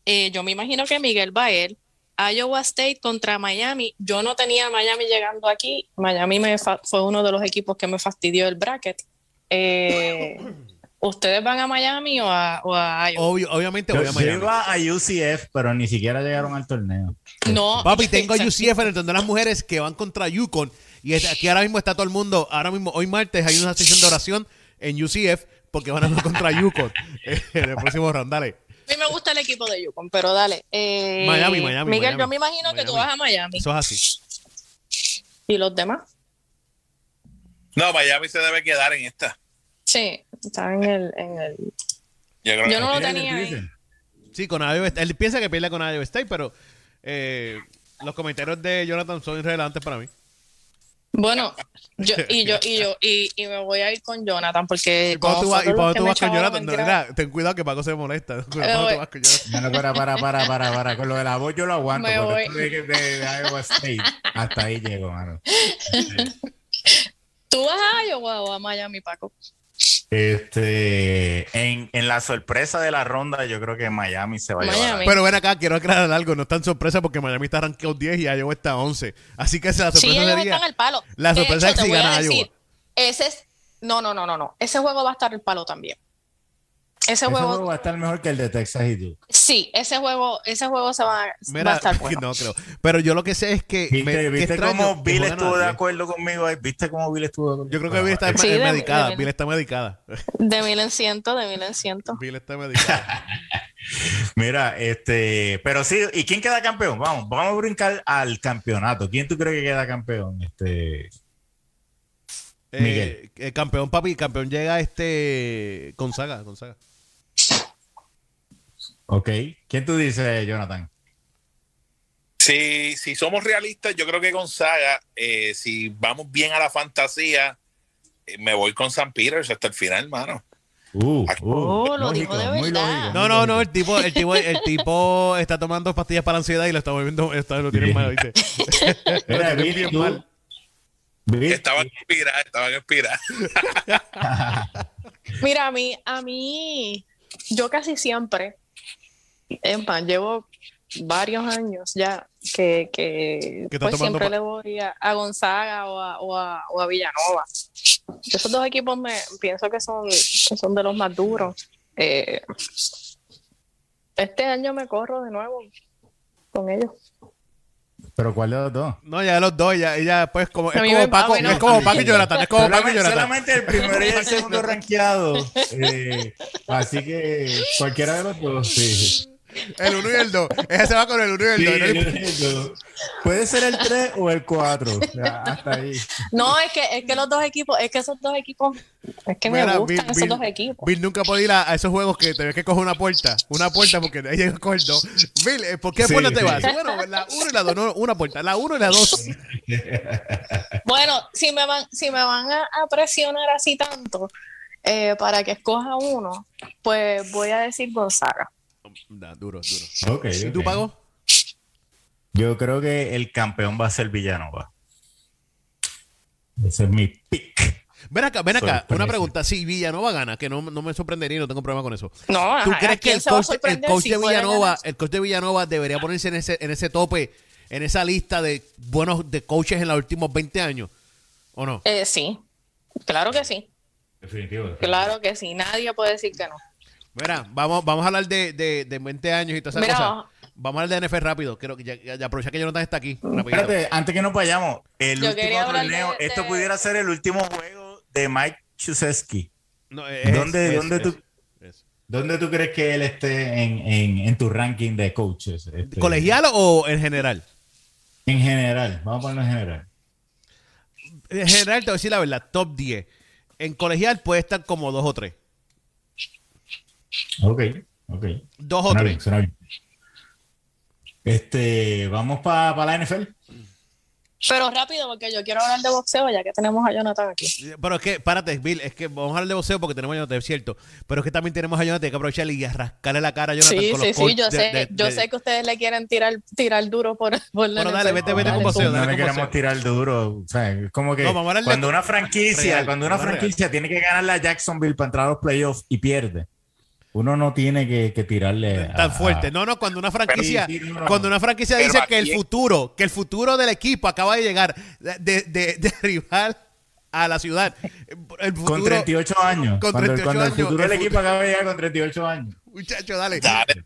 [SPEAKER 2] Eh, yo me imagino que Miguel va a él. Iowa State contra Miami. Yo no tenía Miami llegando aquí. Miami me fue uno de los equipos que me fastidió el bracket. Eh, ¿Ustedes van a Miami o a, o a Iowa?
[SPEAKER 1] Obvio- obviamente voy a
[SPEAKER 3] Yo
[SPEAKER 1] Miami.
[SPEAKER 3] iba a UCF, pero ni siquiera llegaron al torneo.
[SPEAKER 2] no.
[SPEAKER 1] Papi, tengo a. UCF en el torneo de las mujeres que van contra Yukon. Y aquí ahora mismo está todo el mundo. Ahora mismo, hoy martes, hay una sesión de oración en UCF porque van a jugar contra Yukon en el próximo round. Dale.
[SPEAKER 2] A mí me gusta el equipo de Yukon, pero dale. Eh,
[SPEAKER 1] Miami, Miami,
[SPEAKER 2] Miguel,
[SPEAKER 1] Miami.
[SPEAKER 2] yo me imagino que tú vas a Miami.
[SPEAKER 1] Eso es así.
[SPEAKER 2] ¿Y los demás?
[SPEAKER 4] No, Miami se debe quedar en esta.
[SPEAKER 2] Sí, está en el. En el...
[SPEAKER 4] Yo,
[SPEAKER 2] no lo
[SPEAKER 3] ¿Qué
[SPEAKER 2] tenía ahí.
[SPEAKER 1] Sí, con Iowa State. Él piensa que pierde con Iowa State, pero eh, los comentarios de Jonathan son irrelevantes para mí.
[SPEAKER 2] Bueno, yo, y yo, y yo, y, y me voy a ir con Jonathan porque.
[SPEAKER 1] ¿Y cuando tú vas, y cuando tú vas con Jonathan? No, mira, ten cuidado que Paco se molesta. Cuando
[SPEAKER 2] Eh,
[SPEAKER 1] tú vas con Jonathan.
[SPEAKER 3] No, no, para, para, para, para, para. Con lo de la voz yo lo aguanto.
[SPEAKER 2] Me
[SPEAKER 3] porque
[SPEAKER 2] voy.
[SPEAKER 3] esto de, de, de Iowa State, hasta ahí llego, mano.
[SPEAKER 2] ¿Tú vas a Iowa o a Miami, Paco?
[SPEAKER 3] Este, en, en la sorpresa de la ronda, yo creo que Miami se va a llevar.
[SPEAKER 1] Pero ven acá, quiero aclarar algo. No es tan sorpresa porque Miami está rankeado 10 y Iowa está 11. Así que esa
[SPEAKER 2] Sí,
[SPEAKER 1] sorpresa
[SPEAKER 2] ellos
[SPEAKER 1] sería.
[SPEAKER 2] están al palo.
[SPEAKER 1] la
[SPEAKER 2] De
[SPEAKER 1] sorpresa
[SPEAKER 2] hecho,
[SPEAKER 1] es que si gana
[SPEAKER 2] decir,
[SPEAKER 1] Iowa.
[SPEAKER 2] Ese es. No, no, no, no, no. Ese juego va a estar al palo también. Ese
[SPEAKER 3] Ese
[SPEAKER 2] juego,
[SPEAKER 3] juego va a estar mejor que el de Texas y Duke.
[SPEAKER 2] sí, ese juego, ese juego se va, va a estar bueno.
[SPEAKER 1] no creo. Pero yo lo que sé es que.
[SPEAKER 3] ¿Viste,
[SPEAKER 1] me- qué
[SPEAKER 3] viste
[SPEAKER 1] extraño
[SPEAKER 3] cómo Bill estuvo de
[SPEAKER 1] 10.
[SPEAKER 3] acuerdo conmigo ahí? ¿Viste cómo Bill estuvo de acuerdo?
[SPEAKER 1] Yo creo que Bill está
[SPEAKER 2] Sí, de-
[SPEAKER 1] medicada.
[SPEAKER 2] de-
[SPEAKER 1] Bill está medicada.
[SPEAKER 2] De mil en ciento, de mil en ciento.
[SPEAKER 1] Bill está medicada.
[SPEAKER 3] Mira, este, pero sí, ¿y quién queda campeón? Vamos, vamos a brincar al campeonato. ¿Quién tú crees que queda campeón? Este,
[SPEAKER 1] Eh,
[SPEAKER 3] Miguel.
[SPEAKER 1] eh, campeón, papi. Campeón llega este. Gonzaga. Gonzaga.
[SPEAKER 3] Ok. ¿Quién tú dices, Jonathan?
[SPEAKER 4] Si, si somos realistas, yo creo que Gonzaga, eh, si vamos bien a la fantasía, eh, me voy con San Peters hasta el final, hermano.
[SPEAKER 3] Uh,
[SPEAKER 2] Oh, lo dijo de
[SPEAKER 3] muy
[SPEAKER 2] verdad.
[SPEAKER 3] lógico,
[SPEAKER 1] No,
[SPEAKER 3] muy
[SPEAKER 1] no, no,
[SPEAKER 3] lógico.
[SPEAKER 1] el tipo, el tipo, el tipo está tomando pastillas para la ansiedad y lo está moviendo, está, lo tiene mal, ¿viste? Lo
[SPEAKER 3] Bill,
[SPEAKER 1] bien mal.
[SPEAKER 4] Estaban inspiradas, estaban inspiradas.
[SPEAKER 2] Mira, a mí, a mí, yo casi siempre, es más, llevo varios años ya que, pues siempre le voy a, a Gonzaga o a, o, a, o a Villanova. Esos dos equipos me pienso que son, que son de los más duros. Eh, este año me corro de nuevo con ellos.
[SPEAKER 3] pero ¿cuál de los dos?
[SPEAKER 1] No, ya los dos, ya, ya pues como, es como Paco,
[SPEAKER 2] no.
[SPEAKER 1] es como Paco y Jonathan, es como Paco y Jonathan.
[SPEAKER 3] solamente el primero y el segundo rankeado. eh, así que cualquiera de los dos, sí.
[SPEAKER 1] El uno y el dos. Ese se va con el uno y el
[SPEAKER 3] Sí,
[SPEAKER 1] dos. ¿no?
[SPEAKER 3] el dos. Puede ser el 3 o el 4. hasta ahí.
[SPEAKER 2] No, es que, es que los dos equipos, es que esos dos equipos, es que me
[SPEAKER 1] Mira,
[SPEAKER 2] gustan
[SPEAKER 1] Bill-
[SPEAKER 2] esos
[SPEAKER 1] Bill-
[SPEAKER 2] dos equipos.
[SPEAKER 1] Bill nunca puede ir a, a esos juegos que tenés que coger una puerta. Una puerta porque de ahí llega el dos. Bill, ¿eh, ¿por qué
[SPEAKER 3] Sí,
[SPEAKER 1] puerta te
[SPEAKER 3] sí.
[SPEAKER 1] vas? Bueno, la 1 y la 2. No, una puerta. La 1 y la 2.
[SPEAKER 2] Bueno, si me van, si me van a, a presionar así tanto eh, para que escoja uno, pues voy a decir Gonzaga.
[SPEAKER 1] Nah, duro, duro. ¿Y tú, Pago?
[SPEAKER 3] Yo creo que el campeón va a ser Villanova. Ese es mi pick.
[SPEAKER 1] Ven acá, ven acá. Una pregunta. Si Villanova gana, que no, no me sorprendería, no tengo problema con eso.
[SPEAKER 2] No,
[SPEAKER 1] ¿Tú
[SPEAKER 2] ajá,
[SPEAKER 1] crees
[SPEAKER 2] ¿a
[SPEAKER 1] que el coach, el
[SPEAKER 2] sorprender
[SPEAKER 1] coach
[SPEAKER 2] si
[SPEAKER 1] de Villanova, el coach de Villanova debería ponerse en ese, en ese tope, en esa lista de buenos de coaches en los últimos 20 años? ¿O no?
[SPEAKER 2] Eh, sí, claro que sí,
[SPEAKER 3] Definitivo.
[SPEAKER 2] claro que sí. Nadie puede decir que no.
[SPEAKER 1] Mira, vamos, vamos a hablar de, de, de 20 años y todas esas
[SPEAKER 2] Mira,
[SPEAKER 1] cosas. Vamos a hablar de NFL rápido. Quiero que ya, ya- ya aprovecha que Jonathan está aquí. rapidito.
[SPEAKER 3] Espérate, antes que nos vayamos, el
[SPEAKER 2] Yo
[SPEAKER 3] último torneo,
[SPEAKER 2] de-
[SPEAKER 3] esto pudiera ser el último juego de Mike.
[SPEAKER 1] No, es-
[SPEAKER 3] ¿Dónde-
[SPEAKER 1] es-
[SPEAKER 3] dónde
[SPEAKER 1] es-
[SPEAKER 3] tú-
[SPEAKER 1] es-
[SPEAKER 3] ¿Dónde tú crees que él esté en, en, en tu ranking de coaches? Este,
[SPEAKER 1] ¿Colegial o en general?
[SPEAKER 3] En general, vamos a ponerlo en general.
[SPEAKER 1] En general, te voy a decir la verdad, top 10. En colegial puede estar como 2 o 3.
[SPEAKER 3] Ok, ok.
[SPEAKER 1] 2 o
[SPEAKER 3] Suena
[SPEAKER 1] 3.
[SPEAKER 3] bien, suena bien. Este, vamos para la NFL.
[SPEAKER 2] pero rápido porque yo quiero hablar de boxeo ya que tenemos a Jonathan aquí.
[SPEAKER 1] Pero es que, párate, Bill, es que vamos a hablar de boxeo porque tenemos a Jonathan, es cierto. Pero es que también tenemos a Jonathan, hay que aprovecharle y rascarle la cara a Jonathan
[SPEAKER 2] Sí,
[SPEAKER 1] con
[SPEAKER 2] sí,
[SPEAKER 1] los
[SPEAKER 2] sí, yo
[SPEAKER 1] de-
[SPEAKER 2] sé,
[SPEAKER 1] de-
[SPEAKER 2] yo
[SPEAKER 1] de-
[SPEAKER 2] sé que ustedes le quieren tirar, tirar duro por, por la
[SPEAKER 1] Bueno, dale, vete, vete con boxeo,
[SPEAKER 3] no le queremos
[SPEAKER 1] boxeo.
[SPEAKER 3] tirar duro. O sea, es como que
[SPEAKER 1] No,
[SPEAKER 3] cuando una franquicia,
[SPEAKER 1] real,
[SPEAKER 3] cuando una franquicia tiene que ganarle a Jacksonville para entrar a los playoffs y pierde, uno no tiene que, que tirarle a-
[SPEAKER 1] tan fuerte. No, no, cuando una franquicia,
[SPEAKER 3] Sí, sí, no, no.
[SPEAKER 1] cuando una franquicia dice que el futuro, que el futuro del equipo acaba de llegar de, de, de rival a la ciudad. El futuro,
[SPEAKER 3] con 38 años.
[SPEAKER 1] con
[SPEAKER 3] cuando,
[SPEAKER 1] 38
[SPEAKER 3] cuando el
[SPEAKER 1] años,
[SPEAKER 3] futuro del
[SPEAKER 1] el
[SPEAKER 3] equipo acaba de llegar con 38 años.
[SPEAKER 1] Muchacho, dale.
[SPEAKER 4] Dale,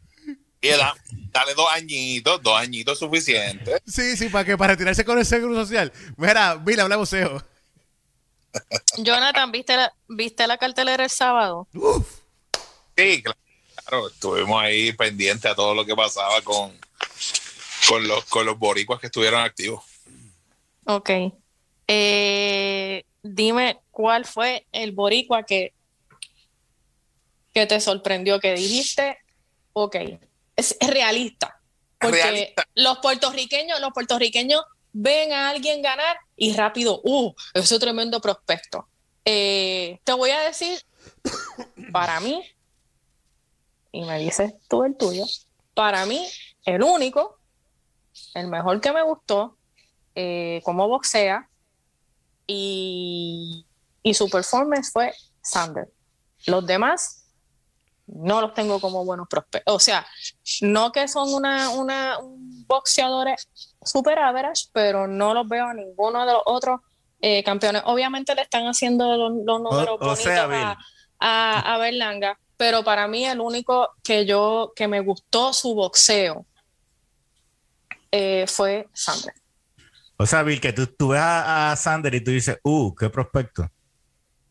[SPEAKER 4] dale dos añitos, dos añitos suficientes.
[SPEAKER 1] Sí, sí, para que para retirarse con el seguro social. Mira, Bill, habla de boxeo.
[SPEAKER 2] Jonathan, ¿viste la, ¿viste la cartelera el sábado?
[SPEAKER 4] Sí, claro, estuvimos ahí pendientes a todo lo que pasaba con, con, los, con los boricuas que estuvieron activos.
[SPEAKER 2] Ok. Eh, dime cuál fue el boricua que que te sorprendió, que dijiste, ok, es, realista. Porque los puertorriqueños, los puertorriqueños ven a alguien ganar y rápido, uh, es un tremendo prospecto. Eh, te voy a decir, para mí, y me dices tú el tuyo, para mí, el único, el mejor que me gustó, eh, como boxea, y, y su performance fue Sander. Los demás no los tengo como buenos prospectos. O sea, no que son una, una un boxeadores super average, pero no los veo a ninguno de los otros eh, campeones. Obviamente le están haciendo los, números bonitos a, a, Berlanga, pero para mí el único que yo, que me gustó su boxeo eh, fue Sander.
[SPEAKER 3] O sea, Bill, que tú, tú ves a, Sander y tú dices, uh, qué prospecto.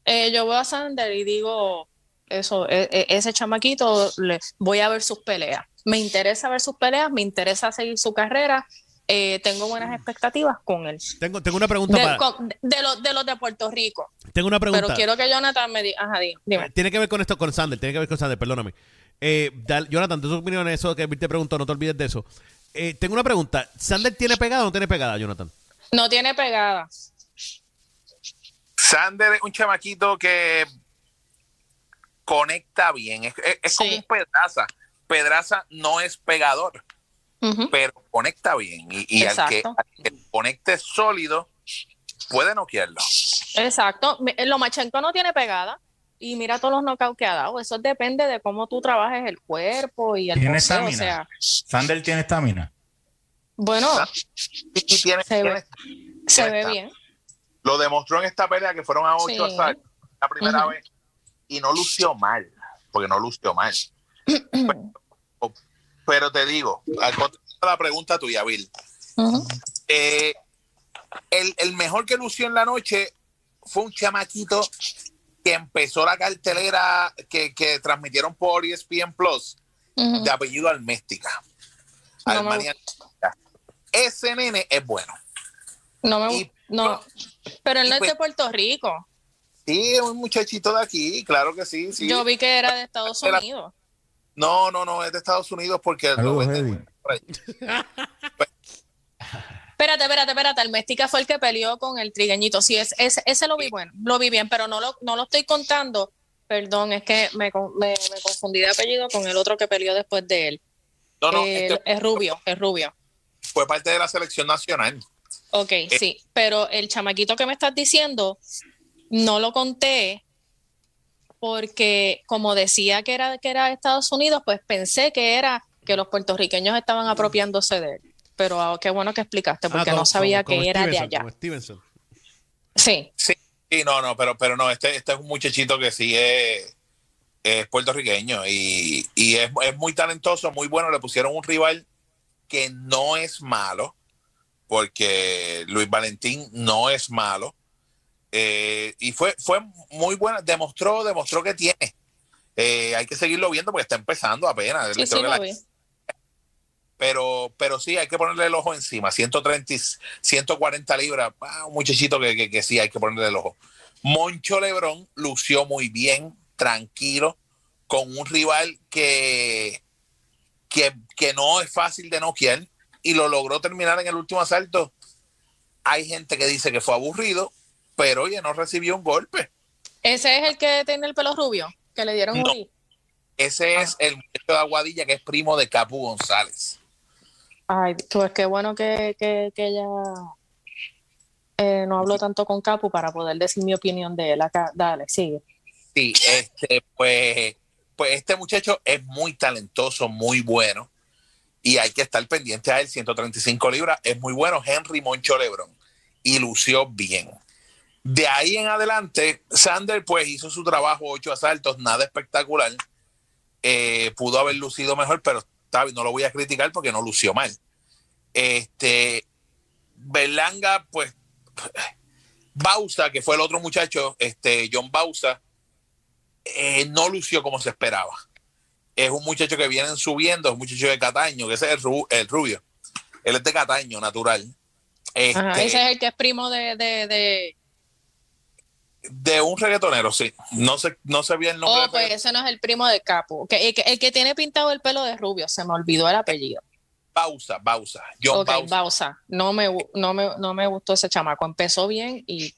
[SPEAKER 2] Eh, yo veo a Sander y digo, eso, e, e, ese chamaquito, le, voy a ver sus peleas. Me interesa ver sus peleas, me interesa seguir su carrera. Eh, tengo buenas expectativas con él.
[SPEAKER 1] Tengo, tengo una pregunta
[SPEAKER 2] de, para... de, los, de los de Puerto Rico.
[SPEAKER 1] Tengo una pregunta.
[SPEAKER 2] Pero quiero que Jonathan me diga. Ajá, dime.
[SPEAKER 1] Tiene que ver con esto, con Sander. Tiene que ver con Sander, perdóname. Eh, Jonathan, tu opinión en eso que te preguntó, no te olvides de eso. Eh, tengo una pregunta. ¿Sander tiene pegada o no tiene pegada, Jonathan?
[SPEAKER 2] No tiene pegada.
[SPEAKER 4] Sander es un chamaquito que conecta bien. Es, como un Pedraza. Pedraza no es pegador, pero conecta bien. Y, al, que, conecte sólido, puede noquearlo.
[SPEAKER 2] Exacto. Eh, lo Machenko no tiene pegada. Y mira todos los knockouts que ha dado. Eso depende de cómo tú trabajes el cuerpo y el
[SPEAKER 3] ¿Tiene estamina? Sander tiene estamina.
[SPEAKER 2] Bueno,
[SPEAKER 4] tiene,
[SPEAKER 2] se, ve, bien.
[SPEAKER 4] Lo demostró en esta pelea que fueron a ocho la primera vez y no lució mal, porque no lució mal. pero, te digo, al contestar la pregunta tuya, Bill, eh, el, mejor que lució en la noche fue un chamaquito que empezó la cartelera que, transmitieron por ESPN Plus de apellido Alméstica. Ese nene es bueno.
[SPEAKER 2] No me no, pero él no es de Puerto Rico.
[SPEAKER 4] Sí, un muchachito de aquí, claro que sí. sí.
[SPEAKER 2] Yo vi que era de Estados Unidos.
[SPEAKER 4] No, no, no, es de Estados Unidos porque... espérate,
[SPEAKER 2] espérate, espérate. El Méstica fue el que peleó con el trigueñito. Sí, es, ese lo vi bueno, lo vi bien, pero no lo, no lo estoy contando. Perdón, es que me, me, confundí de apellido con el otro que peleó después de él. No, no, es rubio, es rubio.
[SPEAKER 4] Fue parte de la selección nacional.
[SPEAKER 2] Ok, eh, sí, pero el chamaquito que me estás diciendo no lo conté porque como decía que era que era de Estados Unidos, pues pensé que era que los puertorriqueños estaban apropiándose de él. Pero ah, qué bueno que explicaste porque ah, no sabía que era de allá. Sí.
[SPEAKER 4] Sí, no, no, pero, pero no, este, este es un muchachito que sí es, es puertorriqueño y, es, es, muy talentoso, muy bueno. Le pusieron un rival que no es malo, porque Luis Valentín no es malo. Eh, y fue, fue muy buena, demostró, demostró que tiene. Eh, hay que seguirlo viendo porque está empezando apenas. pero, pero sí, hay que ponerle el ojo encima. 130, 140 libras, ah, un muchachito que, que, sí hay que ponerle el ojo. Moncho Lebrón lució muy bien, tranquilo, con un rival que, que, que no es fácil de noquear y lo logró terminar en el último asalto. Hay gente que dice que fue aburrido, pero oye, no recibió un golpe.
[SPEAKER 2] Ese es el que tiene el pelo rubio, que le dieron un
[SPEAKER 4] Ese es el muchacho de Aguadilla, que es primo de Capu González.
[SPEAKER 2] Ay, pues qué bueno que, que, ella eh, no habló tanto con Capu para poder decir mi opinión de él. Acá, dale, sigue.
[SPEAKER 4] Sí, este, pues, pues este muchacho es muy talentoso, muy bueno. Y hay que estar pendiente a él. 135 libras, es muy bueno. Henry Moncho Lebron. Y lució bien. De ahí en adelante, Sander pues hizo su trabajo, ocho asaltos, nada espectacular. Eh, pudo haber lucido mejor, pero no lo voy a criticar porque no lució mal. Este, Berlanga, pues, Bausa, que fue el otro muchacho, este, John Bausa, eh, no lució como se esperaba. Es un muchacho que viene subiendo, es un muchacho de Cataño, que ese es el, rubio. Él es de Cataño, natural.
[SPEAKER 2] Este, ese es el que es primo de
[SPEAKER 4] de un reggaetonero, sí. No sé, no sé bien el nombre.
[SPEAKER 2] Oh, pues ese no es el primo de Capo. Que, el, que, el que tiene pintado el pelo de rubio, se me olvidó el apellido.
[SPEAKER 4] Bausa, Bausa. John
[SPEAKER 2] ok,
[SPEAKER 4] Bausa.
[SPEAKER 2] Bausa. No me, no, me, no me gustó ese chamaco. Empezó bien y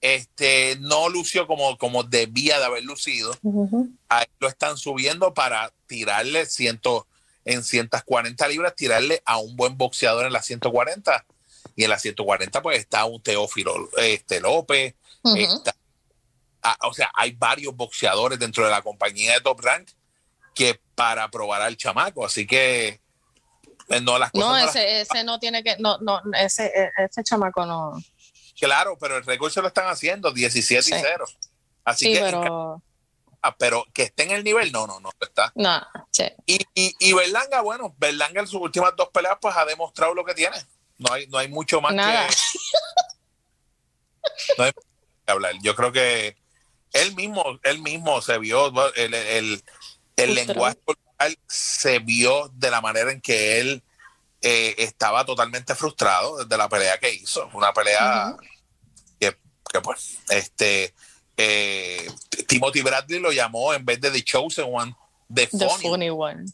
[SPEAKER 4] Este no lució como, como debía de haber lucido. Ahí lo están subiendo para tirarle ciento, en 140 libras, tirarle a un buen boxeador en las 140. Y en las 140, pues está un Teófilo este, López. Está- ah, o sea, hay varios boxeadores dentro de la compañía de Top Rank que para probar al chamaco. Así que eh, no las cosas.
[SPEAKER 2] No,
[SPEAKER 4] no las-
[SPEAKER 2] ese, ese no tiene que, no, no, ese, e- ese chamaco no.
[SPEAKER 4] claro, pero el récord se lo están haciendo 17
[SPEAKER 2] Sí.
[SPEAKER 4] y 0. Así
[SPEAKER 2] Sí,
[SPEAKER 4] que,
[SPEAKER 2] pero
[SPEAKER 4] ah, pero que esté en el nivel, no, no, no está.
[SPEAKER 2] no, sí.
[SPEAKER 4] Y, y, y Berlanga, bueno, Berlanga en sus últimas dos peleas, pues ha demostrado lo que tiene. No hay, no hay mucho más
[SPEAKER 2] Nada.
[SPEAKER 4] que. No hay que hablar. Yo creo que él mismo, él mismo se vio, el, el, el lenguaje corporal se vio de la manera en que él eh, estaba totalmente frustrado desde la pelea que hizo. Una pelea que, que, pues, este. Eh, Timothy Bradley lo llamó en vez de The Chosen One, The
[SPEAKER 2] The
[SPEAKER 4] Funny
[SPEAKER 2] one.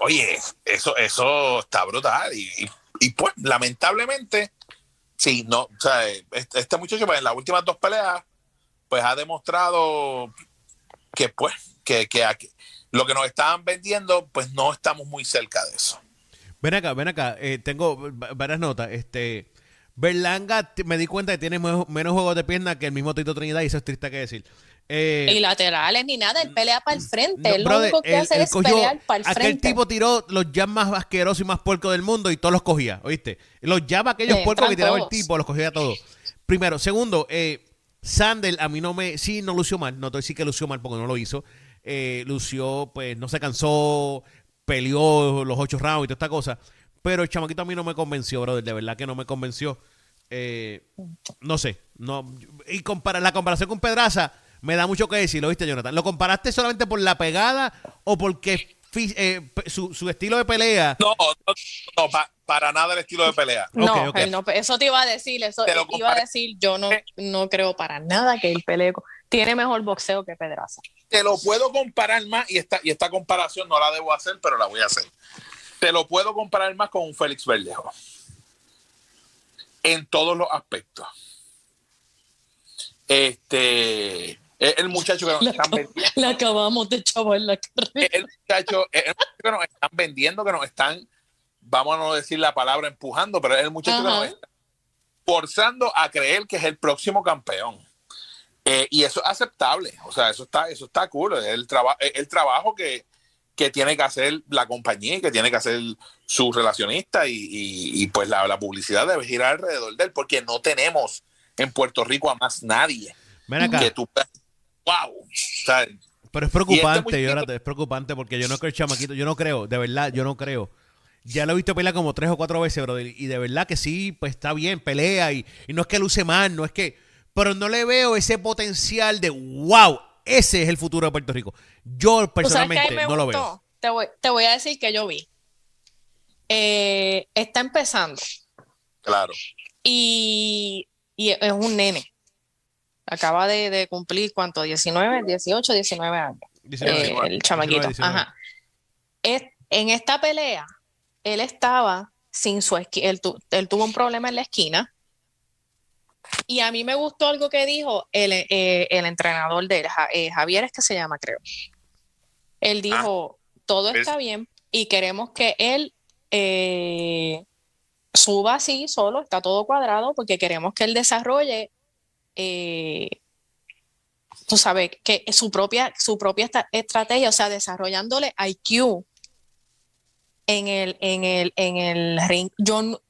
[SPEAKER 4] Oye, eso, eso está brutal. Y, y- y, pues, lamentablemente, sí, no, o sea, este, muchacho pues, en las últimas dos peleas, pues ha demostrado que, pues, que, que aquí- lo que nos estaban vendiendo, pues no estamos muy cerca de eso.
[SPEAKER 1] Ven acá, ven acá. eh, tengo va- varias notas. Este, Berlanga, me di cuenta que tiene menos juegos de pierna que el mismo Tito Trinidad y eso es triste que decir. Eh,
[SPEAKER 2] Y laterales ni nada, él pelea para el frente.
[SPEAKER 1] no,
[SPEAKER 2] él lo único que
[SPEAKER 1] él-
[SPEAKER 2] hace
[SPEAKER 1] él
[SPEAKER 2] es
[SPEAKER 1] cogió-
[SPEAKER 2] pelear para el
[SPEAKER 1] Aquel
[SPEAKER 2] frente.
[SPEAKER 1] tipo tiró los jabs más asquerosos y más puercos del mundo y todos los cogía, ¿oíste? Los jabs aquellos
[SPEAKER 2] Le
[SPEAKER 1] puercos que tiraba el tipo, los cogía todos. Primero. Segundo, eh, Sandel a mí no me... Sí, no lució mal. No a decir que lució mal porque no lo hizo. Eh, lució, pues, no se cansó, peleó los ocho rounds y toda esta cosa. Pero el chamaquito a mí no me convenció, brother. De verdad que no me convenció. Eh, no sé. no Y compara, la comparación con Pedraza me da mucho que decir, ¿lo viste, Jonathan? ¿Lo comparaste solamente por la pegada o porque eh, su, su estilo de pelea?
[SPEAKER 4] No, no, no, pa- para nada el estilo de pelea.
[SPEAKER 2] No, eso te iba a decir, eso
[SPEAKER 4] Te lo
[SPEAKER 2] iba a decir, yo no, no creo para nada que él pelee. con- Tiene mejor boxeo que Pedraza.
[SPEAKER 4] Te lo puedo comparar más, y esta, y esta comparación no la debo hacer, pero la voy a hacer. Te lo puedo comparar más con un Félix Verdejo. En todos los aspectos. Este, es el muchacho que nos están vendiendo.
[SPEAKER 2] Le acabamos de chavar la carrera.
[SPEAKER 4] El muchacho, es el muchacho que nos están vendiendo, que nos están, vamos a no decir la palabra empujando, pero es el muchacho que nos está forzando a creer que es el próximo campeón. Eh, y eso es aceptable, o sea, eso está, eso está cool, es el, traba- el trabajo que, que tiene que hacer la compañía y que tiene que hacer su relacionista y, y- y, pues la, la publicidad debe girar alrededor de él, porque no tenemos en Puerto Rico a más nadie
[SPEAKER 1] Ven acá.
[SPEAKER 4] que tú puedas- wow, o sea,
[SPEAKER 1] Pero es preocupante,
[SPEAKER 4] muchacho-
[SPEAKER 1] Jonathan, es preocupante porque yo no creo el chamaquito, yo no creo, de verdad, yo no creo. Ya lo he visto pelear como tres o cuatro veces, brother, y de verdad que sí, pues está bien, pelea y, y no es que luce mal, no es que, pero no le veo ese potencial de wow, ese es el futuro de Puerto Rico. Yo
[SPEAKER 2] ¿Tú sabes qué a mí
[SPEAKER 1] personalmente
[SPEAKER 2] me
[SPEAKER 1] no lo veo.
[SPEAKER 2] Te voy, te voy a decir que yo vi. Eh, está empezando
[SPEAKER 4] claro.
[SPEAKER 2] y, y es un nene. Acaba de, de cumplir, ¿cuánto? 19, 18, 19 años.
[SPEAKER 1] 19,
[SPEAKER 2] eh,
[SPEAKER 1] 19,
[SPEAKER 2] el chamaquito.
[SPEAKER 1] 19.
[SPEAKER 2] Ajá. Es- en esta pelea, él estaba sin su esquina. Él, tu- él tuvo un problema en la esquina. Y a mí me gustó algo que dijo el, eh, el entrenador de él, Ja- eh, Javier, es que se llama, creo. Él dijo: todo
[SPEAKER 4] es-
[SPEAKER 2] está bien y queremos que él eh, suba así solo, está todo cuadrado, porque queremos que él desarrolle. Eh, tú sabes, que su propia, su propia estrategia, o sea, desarrollándole IQ en el, en el, en el ring. Yo,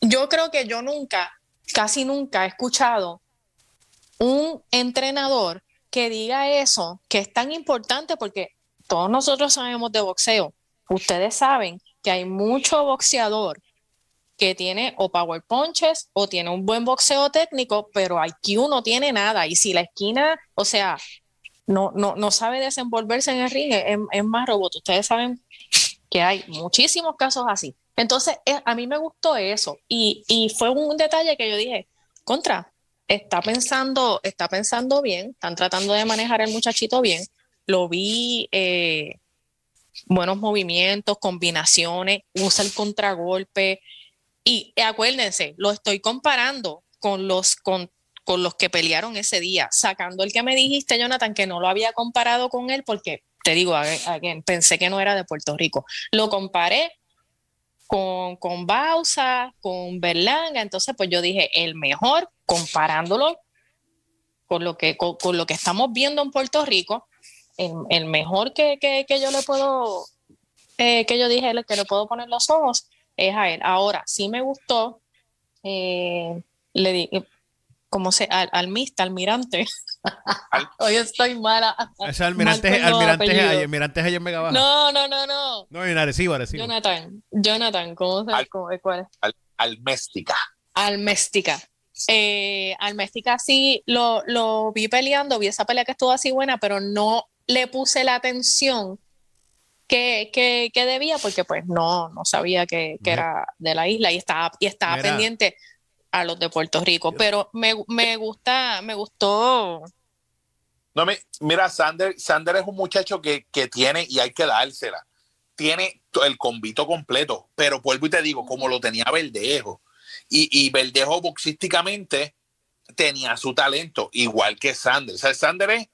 [SPEAKER 2] yo creo que yo nunca, casi nunca he escuchado un entrenador que diga eso, que es tan importante porque todos nosotros sabemos de boxeo. Ustedes saben que hay mucho boxeador que tiene o power punches o tiene un buen boxeo técnico, pero IQ no tiene nada. Y si la esquina, o sea, no, no, no sabe desenvolverse en el ring, es, es más robot. Ustedes saben que hay muchísimos casos así. Entonces, a mí me gustó eso. Y, y fue un detalle que yo dije, contra, está pensando, está pensando bien, están tratando de manejar el muchachito bien. Lo vi, eh, buenos movimientos, combinaciones, usa el contragolpe. Y acuérdense, lo estoy comparando con los, con, con los que pelearon ese día, sacando el que me dijiste, Jonathan, que no lo había comparado con él porque, te digo, pensé que no era de Puerto Rico. Lo comparé con, con Bausa, con Berlanga, entonces pues yo dije, el mejor, comparándolo con lo que, con, lo que estamos viendo en Puerto Rico, el, mejor que, que, yo le puedo, eh, que yo dije que le puedo poner los ojos es a él. Ahora, sí me gustó, eh, le di, como se, al, al mista, almirante. Hoy estoy mala.
[SPEAKER 1] Ese almirante, almirante, almirante es allá en Mega Baja.
[SPEAKER 2] No, no, no, no.
[SPEAKER 1] No, en Arecibo, Arecibo.
[SPEAKER 2] Jonathan, Jonathan, ¿cómo se llama? ¿Cuál es?
[SPEAKER 4] Al, alméstica.
[SPEAKER 2] Alméstica. Eh, Alméstica sí lo, lo vi peleando, vi esa pelea que estuvo así buena, pero no le puse la atención que, que, que debía porque pues no, no sabía que, que era de la isla y estaba, y estaba pendiente a los de Puerto Rico, pero me, me gusta, me gustó.
[SPEAKER 4] No, me, mira, Sander, Sander es un muchacho que, que tiene, y hay que dársela, tiene el convito completo, pero vuelvo y te digo, como lo tenía Verdejo, y, y Verdejo boxísticamente tenía su talento, igual que Sander. O sea, Sander es,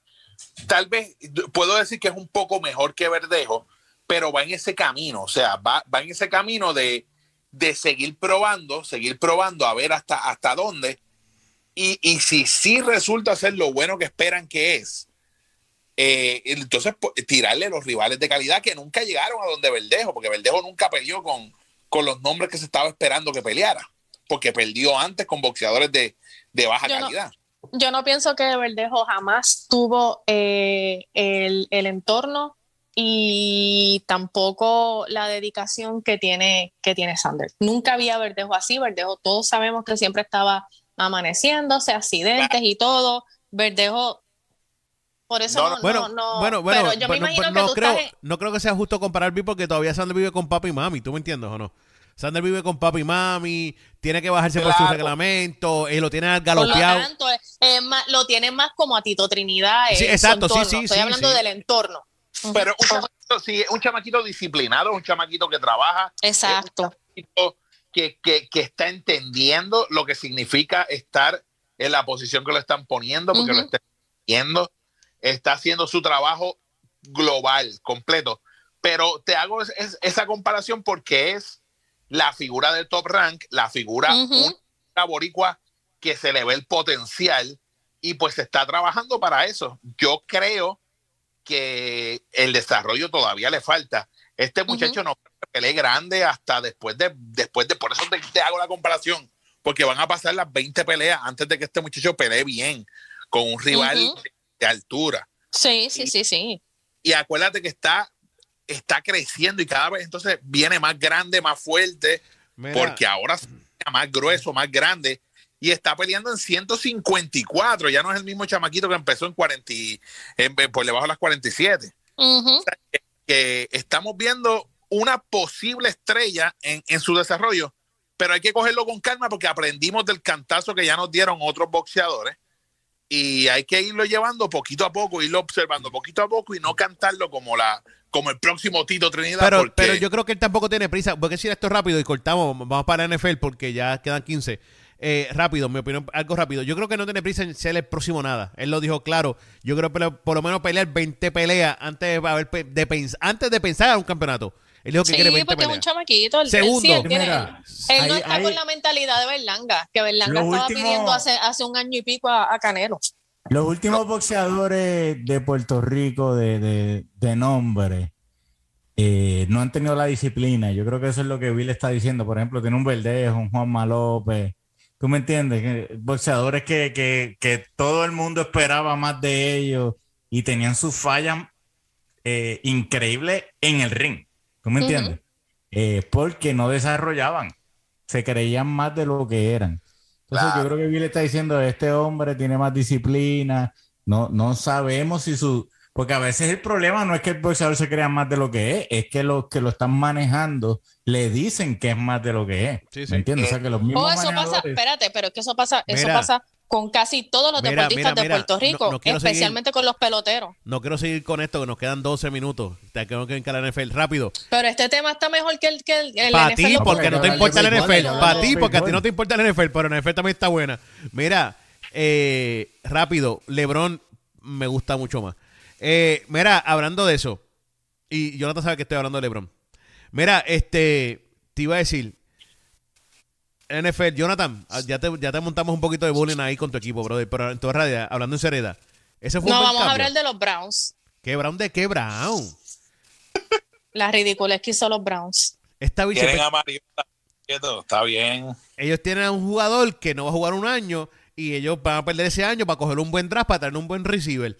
[SPEAKER 4] tal vez, puedo decir que es un poco mejor que Verdejo, pero va en ese camino, o sea, va, va en ese camino de, de seguir probando, seguir probando a ver hasta, hasta dónde. Y, y si sí resulta ser lo bueno que esperan que es, eh, entonces pues, tirarle a los rivales de calidad que nunca llegaron a donde Verdejo, porque Verdejo nunca peleó con, con los nombres que se estaba esperando que peleara, porque perdió antes con boxeadores de, de baja calidad.
[SPEAKER 2] yo no pienso que Verdejo jamás tuvo eh, el, el entorno y tampoco la dedicación que tiene, que tiene Sanders. Nunca había Verdejo así, Verdejo todos sabemos que siempre estaba amaneciéndose, accidentes y todo. Verdejo, por eso no,
[SPEAKER 1] bueno,
[SPEAKER 2] no,
[SPEAKER 1] bueno, bueno, yo me imagino no, que creo, no creo que sea justo comparar porque todavía Sanders vive con papi y mami, ¿tú me entiendes o no? Sanders vive con papi y mami, tiene que bajarse por su reglamento, y lo tiene galopeado.
[SPEAKER 2] Por lo tanto, lo tiene más como a Tito Trinidad.
[SPEAKER 1] Sí, exacto, sí, sí.
[SPEAKER 2] Estoy hablando del entorno.
[SPEAKER 4] Pero un chamaquito, sí, un chamaquito disciplinado, un chamaquito que trabaja.
[SPEAKER 2] Exacto.
[SPEAKER 4] que, que, que, está entendiendo lo que significa estar en la posición que lo están poniendo, porque lo está entendiendo. Está haciendo su trabajo global, completo. Pero te hago esa comparación porque es la figura de top rank, la figura una boricua que se le ve el potencial y pues se está trabajando para eso. Yo creo que el desarrollo todavía le falta. Este muchacho no pelee grande hasta después de, después de, por eso te, hago la comparación, porque van a pasar las 20 peleas antes de que este muchacho pelee bien con un rival de, altura.
[SPEAKER 2] Sí, sí, sí, sí.
[SPEAKER 4] Y acuérdate que está, está creciendo y cada vez entonces viene más grande, más fuerte, porque ahora más grueso, más grande y está peleando en 154. Ya no es el mismo chamaquito que empezó en 40, en, por debajo de las 47. que, estamos viendo una posible estrella en, en, su desarrollo, pero hay que cogerlo con calma porque aprendimos del cantazo que ya nos dieron otros boxeadores y hay que irlo llevando poquito a poco, irlo observando poquito a poco y no cantarlo como la como el próximo Tito Trinidad.
[SPEAKER 1] Pero, pero yo creo que él tampoco tiene prisa. Voy a decir esto rápido y cortamos. Vamos para NFL porque ya quedan 15. Eh, rápido, mi opinión, algo rápido. Yo creo que no tiene prisa en ser el próximo nada. Él lo dijo claro. Yo creo que por lo menos pelear 20 peleas antes de, haber, de, antes de pensar a un campeonato. Él dijo que quiere 20 porque
[SPEAKER 2] es un chamaquito.
[SPEAKER 1] Segundo.
[SPEAKER 2] Él, no está con la mentalidad de Berlanga, que Berlanga estaba pidiendo hace, hace un año y pico a, Canelo.
[SPEAKER 3] Los últimos boxeadores de Puerto Rico de, de, nombre eh, no han tenido la disciplina. Yo creo que eso es lo que Will está diciendo. Por ejemplo, tiene un Verdejo, un Juan Malópez, ¿Tú me entiendes? Boxeadores que, que, que, todo el mundo esperaba más de ellos y tenían sus fallas eh, increíbles en el ring. ¿Tú me entiendes? Eh, porque no desarrollaban, se creían más de lo que eran. Entonces yo creo que Bill está diciendo, este hombre tiene más disciplina, no, no sabemos si su, porque a veces el problema no es que el boxeador se crea más de lo que es, es que los que lo están manejando le dicen que es más de lo que es. ¿Me entiendes? o sea, que los mismos
[SPEAKER 2] oh, eso pasa, espérate, pero es que eso pasa, eso pasa con casi todos los
[SPEAKER 1] Mira,
[SPEAKER 2] deportistas
[SPEAKER 1] mira,
[SPEAKER 2] de Puerto Rico,
[SPEAKER 1] no
[SPEAKER 2] especialmente con los peloteros.
[SPEAKER 1] No quiero seguir con esto, que nos quedan 12 minutos. Te tengo que brincar a la NFL rápido.
[SPEAKER 2] Pero este tema está mejor que el que el, el
[SPEAKER 1] Para
[SPEAKER 2] NFL
[SPEAKER 1] ti, porque no te importa
[SPEAKER 3] que
[SPEAKER 1] NFL. Para ti, porque a ti no te importa la NFL, pero la NFL también está buena. Mira, eh, rápido, LeBron me gusta mucho más. Eh, mira, hablando de eso, y Jonathan sabe que estoy hablando de LeBron. Mira, este, te iba a decir, NFL, Jonathan, ah, ya te, ya te montamos un poquito de bullying ahí con tu equipo, brother, pero en toda realidad, hablando en seriedad. Ese fue
[SPEAKER 2] No,
[SPEAKER 1] un buen
[SPEAKER 2] vamos a hablar de los Browns.
[SPEAKER 1] ¿Qué Brown de qué Brown?
[SPEAKER 2] La ridiculez que hizo los Browns.
[SPEAKER 1] Esta bicha
[SPEAKER 4] Quieren a Mariota. quieto, Está bien.
[SPEAKER 1] ellos tienen a un jugador que no va a jugar un año y ellos van a perder ese año para coger un buen draft, para tener un buen receiver.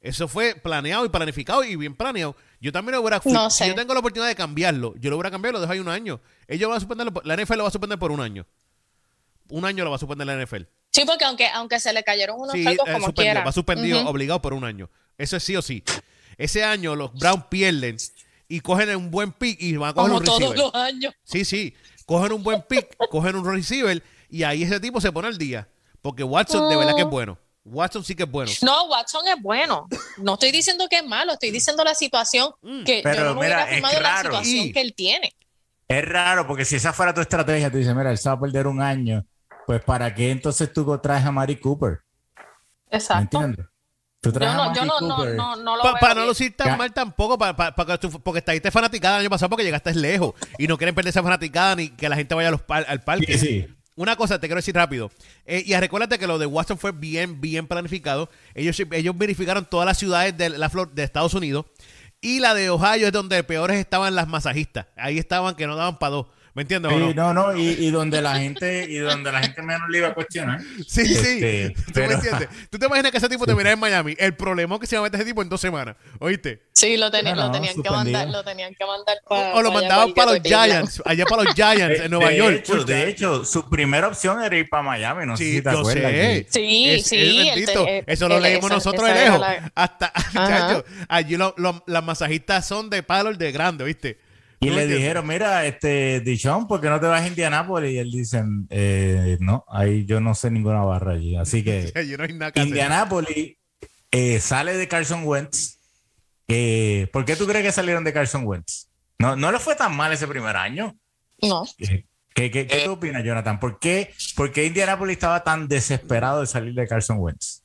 [SPEAKER 1] Eso fue planeado y planificado y bien planeado. Yo también lo hubiera.
[SPEAKER 2] No
[SPEAKER 1] si
[SPEAKER 2] sé.
[SPEAKER 1] yo tengo la oportunidad de cambiarlo, yo lo hubiera cambiado y lo dejo ahí un año. Ellos van a suspenderlo. por- La NFL lo va a suspender por un año. Un año lo va a suspender la NFL.
[SPEAKER 2] Sí, porque aunque, aunque se le cayeron unos
[SPEAKER 1] Sí,
[SPEAKER 2] cargos
[SPEAKER 1] eh,
[SPEAKER 2] como quiera.
[SPEAKER 1] va suspendido, obligado por un año. Eso es sí o sí. Ese año los Browns pierden y cogen un buen pick y van a coger
[SPEAKER 2] Como
[SPEAKER 1] un
[SPEAKER 2] todos
[SPEAKER 1] receiver.
[SPEAKER 2] los años.
[SPEAKER 1] Sí, sí. Cogen un buen pick, cogen un receiver y ahí ese tipo se pone al día. Porque Watson de verdad que es bueno. Watson sí que es bueno.
[SPEAKER 2] No, Watson es bueno. No estoy diciendo que es malo, estoy diciendo la situación
[SPEAKER 1] Mm.
[SPEAKER 2] que
[SPEAKER 3] Pero
[SPEAKER 2] yo no me
[SPEAKER 3] mira,
[SPEAKER 2] hubiera
[SPEAKER 3] es
[SPEAKER 2] firmado la
[SPEAKER 3] raro.
[SPEAKER 2] situación
[SPEAKER 1] Y-
[SPEAKER 2] que él tiene.
[SPEAKER 3] Es raro porque si esa fuera tu estrategia, tú dices, mira, él se va a perder un año, pues ¿para qué entonces tú traes a Mari Cooper? ¿Me
[SPEAKER 2] Exacto.
[SPEAKER 3] entiendes? Tú
[SPEAKER 2] Yo
[SPEAKER 3] traes a
[SPEAKER 2] no,
[SPEAKER 3] Mari
[SPEAKER 2] yo no, no,
[SPEAKER 3] Cooper.
[SPEAKER 2] no, no lo
[SPEAKER 1] Pa-
[SPEAKER 2] veo
[SPEAKER 1] para no
[SPEAKER 2] bien.
[SPEAKER 1] lucir tan
[SPEAKER 3] Ya.
[SPEAKER 1] mal tampoco, pa- pa- para que tú- porque estuviste fanaticada el año pasado porque llegaste lejos y no quieren perder esa fanaticada ni que la gente vaya a los par- al parque.
[SPEAKER 3] Sí, sí.
[SPEAKER 1] Una cosa te quiero decir rápido. Eh, y recuérdate que lo de Watson fue bien, bien planificado. Ellos, ellos verificaron todas las ciudades de, la Flor, de Estados Unidos. Y la de Ohio es donde peores estaban las masajistas. Ahí estaban que no daban para dos. ¿Me entiendes?
[SPEAKER 3] Sí,
[SPEAKER 1] no?
[SPEAKER 3] no, no, y, y donde la gente, y donde la gente menos le iba a cuestionar.
[SPEAKER 1] Sí, sí.
[SPEAKER 3] Este,
[SPEAKER 1] ¿Tú me entiendes? ¿Tú te imaginas que ese tipo te terminara en Miami? El problema es que se va a meter ese tipo en dos semanas. ¿Oíste?
[SPEAKER 2] Sí, lo,
[SPEAKER 3] No, no,
[SPEAKER 2] lo tenían que mandar, lo tenían que mandar para.
[SPEAKER 1] O lo mandaban para los Giants. Allá para los Giants en Nueva
[SPEAKER 3] de
[SPEAKER 1] York.
[SPEAKER 3] Hecho, de hecho, su primera opción era ir para Miami, no sé
[SPEAKER 1] Sí,
[SPEAKER 3] si te
[SPEAKER 1] yo
[SPEAKER 3] acuerdas.
[SPEAKER 1] sé.
[SPEAKER 2] Sí,
[SPEAKER 1] Es-
[SPEAKER 2] sí,
[SPEAKER 1] es
[SPEAKER 2] el
[SPEAKER 1] bendito.
[SPEAKER 2] te-
[SPEAKER 1] Eso lo
[SPEAKER 2] el-
[SPEAKER 1] leímos
[SPEAKER 2] esa-
[SPEAKER 1] nosotros
[SPEAKER 2] esa
[SPEAKER 1] de lejos.
[SPEAKER 2] la-
[SPEAKER 1] Hasta, chacho, allí lo- lo- las masajistas son de palo de grande, ¿viste?
[SPEAKER 3] Y
[SPEAKER 1] ¿Tú me
[SPEAKER 3] le dijeron, mira, este, Dichon, ¿por qué no te vas a Indianápolis? Y él dice, eh, no, ahí yo no sé ninguna barra allí. Así que
[SPEAKER 1] no que.
[SPEAKER 3] Indianápolis eh, sale de Carson Wentz. Eh, ¿Por qué tú crees que salieron de Carson Wentz? No, no le fue tan mal ese primer año.
[SPEAKER 2] No.
[SPEAKER 3] ¿Qué, qué, qué- qué
[SPEAKER 4] Eh.
[SPEAKER 3] tú opinas, Jonathan? ¿Por qué, ¿Por qué Indianápolis estaba tan desesperado de salir de Carson Wentz?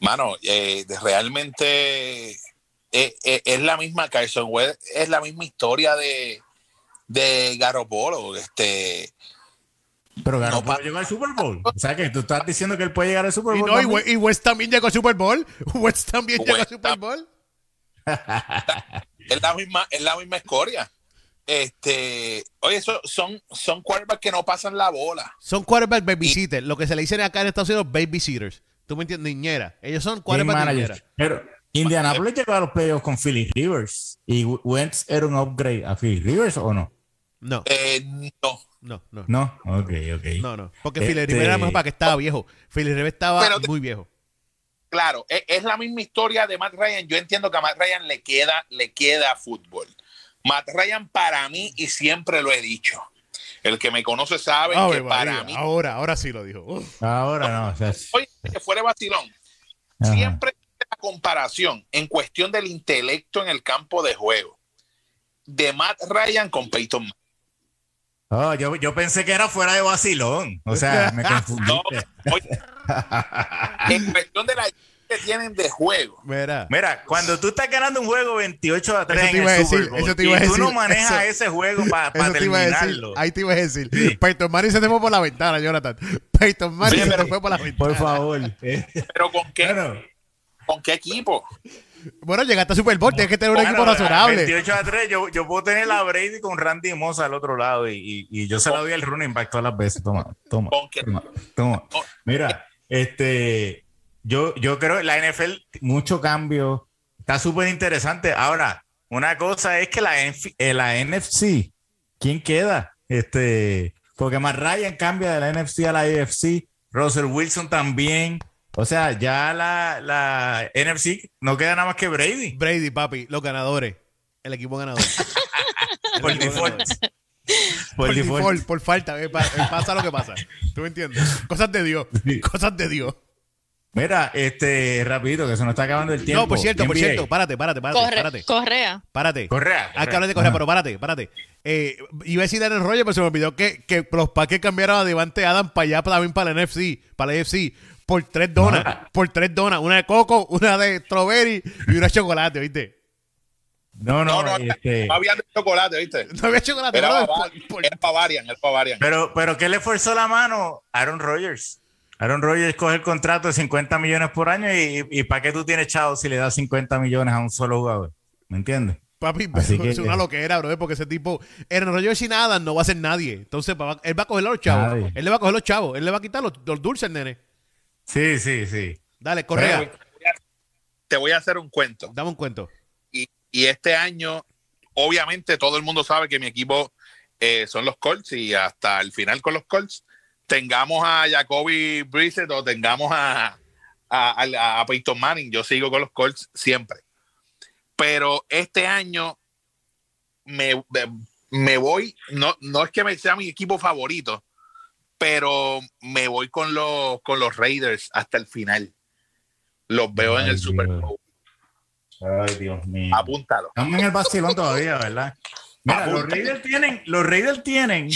[SPEAKER 4] Mano, eh, realmente eh, eh, es la misma Carson Wentz, es la misma historia de, de Garoppolo. Este,
[SPEAKER 3] Pero ganó
[SPEAKER 4] No,
[SPEAKER 3] llegó al Super Bowl. O sea que tú estás diciendo que él puede llegar al Super
[SPEAKER 1] Y,
[SPEAKER 3] Bowl.
[SPEAKER 1] no, y? We- y West también llegó al Super Bowl. West también llegó al Super Bowl.
[SPEAKER 4] es la misma, es la misma escoria. Este, oye, eso son, son quarterbacks que no pasan la bola.
[SPEAKER 1] Son quarterback babysitters. Lo que se le dicen acá en Estados Unidos, babysitters. ¿Tú me entiendes? Niñera. Ellos son
[SPEAKER 3] Game
[SPEAKER 1] quarterback
[SPEAKER 3] manager.
[SPEAKER 1] niñera.
[SPEAKER 3] Pero Indianapolis llegó a los playoffs con Philly Rivers. ¿Y Wentz era un upgrade a Philly Rivers o no?
[SPEAKER 1] No,
[SPEAKER 4] Eh, no.
[SPEAKER 1] no, no.
[SPEAKER 3] No. Ok, ok.
[SPEAKER 1] No, no. Porque
[SPEAKER 3] Este-
[SPEAKER 1] Philly Rivera era mejor para que estaba viejo. Philly Rivera estaba
[SPEAKER 4] Pero
[SPEAKER 1] muy viejo.
[SPEAKER 4] Claro, e- es, la misma historia de Matt Ryan. Yo entiendo que a Matt Ryan le queda, le queda fútbol. Matt Ryan para mí, y siempre lo he dicho, el que me conoce sabe
[SPEAKER 1] Ave
[SPEAKER 4] que para
[SPEAKER 1] María,
[SPEAKER 4] mí,
[SPEAKER 1] Ahora, ahora sí lo dijo. Uf.
[SPEAKER 3] Ahora no. O sea,
[SPEAKER 4] oye, que fuera vacilón,
[SPEAKER 3] ajá.
[SPEAKER 4] siempre comparación en cuestión del intelecto en el campo de juego de Matt Ryan con Peyton Manning.
[SPEAKER 3] Oh, yo, yo pensé que era fuera de vacilón. O sea, me
[SPEAKER 4] No, oye, en cuestión de la que tienen de juego.
[SPEAKER 1] Mira.
[SPEAKER 3] Mira, cuando tú estás ganando un juego 28 a 3
[SPEAKER 1] Eso te
[SPEAKER 3] en
[SPEAKER 1] iba a
[SPEAKER 3] el Super
[SPEAKER 1] decir,
[SPEAKER 3] Bowl,
[SPEAKER 1] eso te iba a
[SPEAKER 3] y tú no manejas
[SPEAKER 1] eso-
[SPEAKER 3] ese juego para
[SPEAKER 1] Eso te iba a decir.
[SPEAKER 3] terminarlo.
[SPEAKER 1] Ahí te iba a decir. Peyton Manning se te fue por la ventana, Jonathan. Peyton Manning se te fue por la ventana.
[SPEAKER 3] Por favor. Eh,
[SPEAKER 4] Pero ¿con qué,
[SPEAKER 3] bueno,
[SPEAKER 4] ¿con qué equipo?
[SPEAKER 1] Bueno, llegaste a Super Bowl, tienes que tener un
[SPEAKER 3] bueno,
[SPEAKER 1] equipo razonable.
[SPEAKER 3] 28 a 3, yo, yo puedo tener a Brady con Randy Moss al otro lado y, y- y yo se la doy al running back todas las veces. Toma, toma. Toma, toma. Mira, este, yo, yo creo que la NFL, mucho cambio, está súper interesante. Ahora, una cosa es que la, NF eh, la NFC, ¿quién queda? Este, porque más Ryan cambia de la NFC a la AFC, Russell Wilson también. O sea, ya la, la NFC no queda nada más que Brady.
[SPEAKER 1] Brady, papi, los ganadores. El equipo ganador. El
[SPEAKER 3] Por
[SPEAKER 1] equipo
[SPEAKER 3] default.
[SPEAKER 1] ganador. por, default. por falta. Eh, pasa lo que pasa. ¿Tú me entiendes? Cosas de Dios. Cosas de Dios.
[SPEAKER 3] Mira, este, rapidito, que se nos está acabando el tiempo.
[SPEAKER 1] No, por cierto, por cierto, párate, párate, párate. párate.
[SPEAKER 2] Correa.
[SPEAKER 1] Párate.
[SPEAKER 3] Correa.
[SPEAKER 1] Hay que hablar de Correa, pero párate, párate. Eh, iba a decir el rollo, pero se me olvidó que, que los paques cambiaron a Devante Adam para allá, también para el NFC, para el NFC, por tres donas. Por tres donas. Una de coco, una de strawberry y una de chocolate, ¿viste?
[SPEAKER 3] No, no, no, este...
[SPEAKER 4] no había chocolate, ¿viste?
[SPEAKER 1] No había chocolate.
[SPEAKER 4] Era, para varian, era para varian.
[SPEAKER 3] Pero, pero ¿qué le forzó la mano? Aaron Rodgers. Aaron Rodgers coge el contrato de 50 millones por año y, ¿para qué tú tienes chavo si le das 50 millones a un solo jugador? ¿Me entiendes?
[SPEAKER 1] Papi, es una loquera, bro, porque ese tipo, Aaron Rodgers sin nada no va a ser nadie. Entonces, él va a coger los chavos. Él le va a coger los chavos. Él le va a quitar los, dulces, nene.
[SPEAKER 3] Sí, sí, sí.
[SPEAKER 1] Dale, Correa.
[SPEAKER 4] Te voy a hacer un cuento.
[SPEAKER 1] Dame un cuento.
[SPEAKER 4] Y, este año, obviamente, todo el mundo sabe que mi equipo eh, son los Colts y hasta el final con los Colts tengamos a Jacoby Brissett o tengamos a, a, Peyton Manning, yo sigo con los Colts siempre. Pero este año me, me voy, no, no es que me sea mi equipo favorito, pero me voy con los, con los Raiders hasta el final. Los veo en el Super Bowl.
[SPEAKER 3] Ay, Dios mío.
[SPEAKER 4] Apúntalo.
[SPEAKER 3] Estamos en el vacilón todavía, ¿verdad? Mira, los Raiders tienen, los Raiders tienen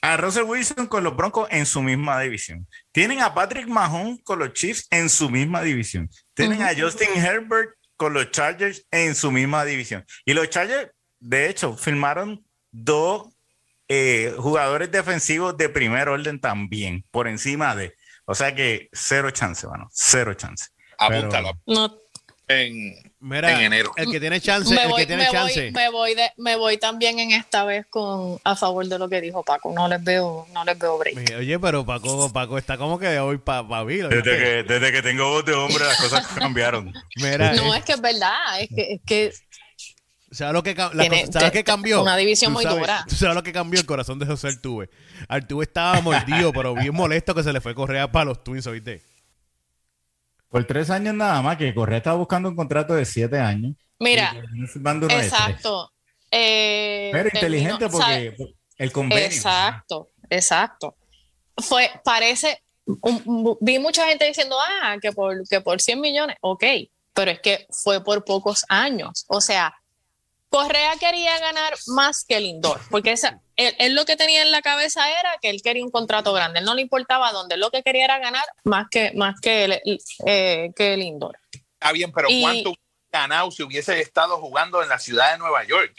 [SPEAKER 3] a Russell Wilson con los Broncos en su misma división. Tienen a Patrick Mahomes con los Chiefs en su misma división. Tienen a Justin Herbert con los Chargers en su misma división. Y los Chargers, de hecho, firmaron dos eh, jugadores defensivos de primer orden también, por encima de. O sea que cero chance, bueno, cero chance.
[SPEAKER 4] Apúntalo. No, en, enero.
[SPEAKER 1] El que tiene chance, me voy, tiene chance.
[SPEAKER 2] me, voy me voy también en esta vez con a favor de lo que dijo Paco. No les veo, no les veo break.
[SPEAKER 1] Oye, pero Paco, Paco está como que hoy para pa
[SPEAKER 3] desde, que, desde que tengo voz de hombre, las cosas cambiaron.
[SPEAKER 2] no, es que es verdad, es que, es que
[SPEAKER 1] ¿Sabes lo que, ¿sabes qué cambió?
[SPEAKER 2] Una división muy dura.
[SPEAKER 1] ¿Sabes lo que cambió? El corazón de José Altuve. Altuve estaba mordido, pero bien molesto que se le fue Correa para los Twins, ¿oíste?
[SPEAKER 3] Por tres años nada más, que Correa estaba buscando un contrato de siete años.
[SPEAKER 2] Mira, exacto. Eh,
[SPEAKER 3] Pero inteligente porque el convenio.
[SPEAKER 2] Exacto, exacto. Fue, parece, vi mucha gente diciendo, ah, que por, que por 100 millones, ok, pero es que fue por pocos años. O sea, Correa quería ganar más que Lindor, porque esa, él, lo que tenía en la cabeza era que él quería un contrato grande, él no le importaba dónde, lo que quería era ganar más que, más que, eh, que Lindor.
[SPEAKER 4] Está bien, pero ¿cuánto ganado si hubiese estado jugando en la ciudad de Nueva York?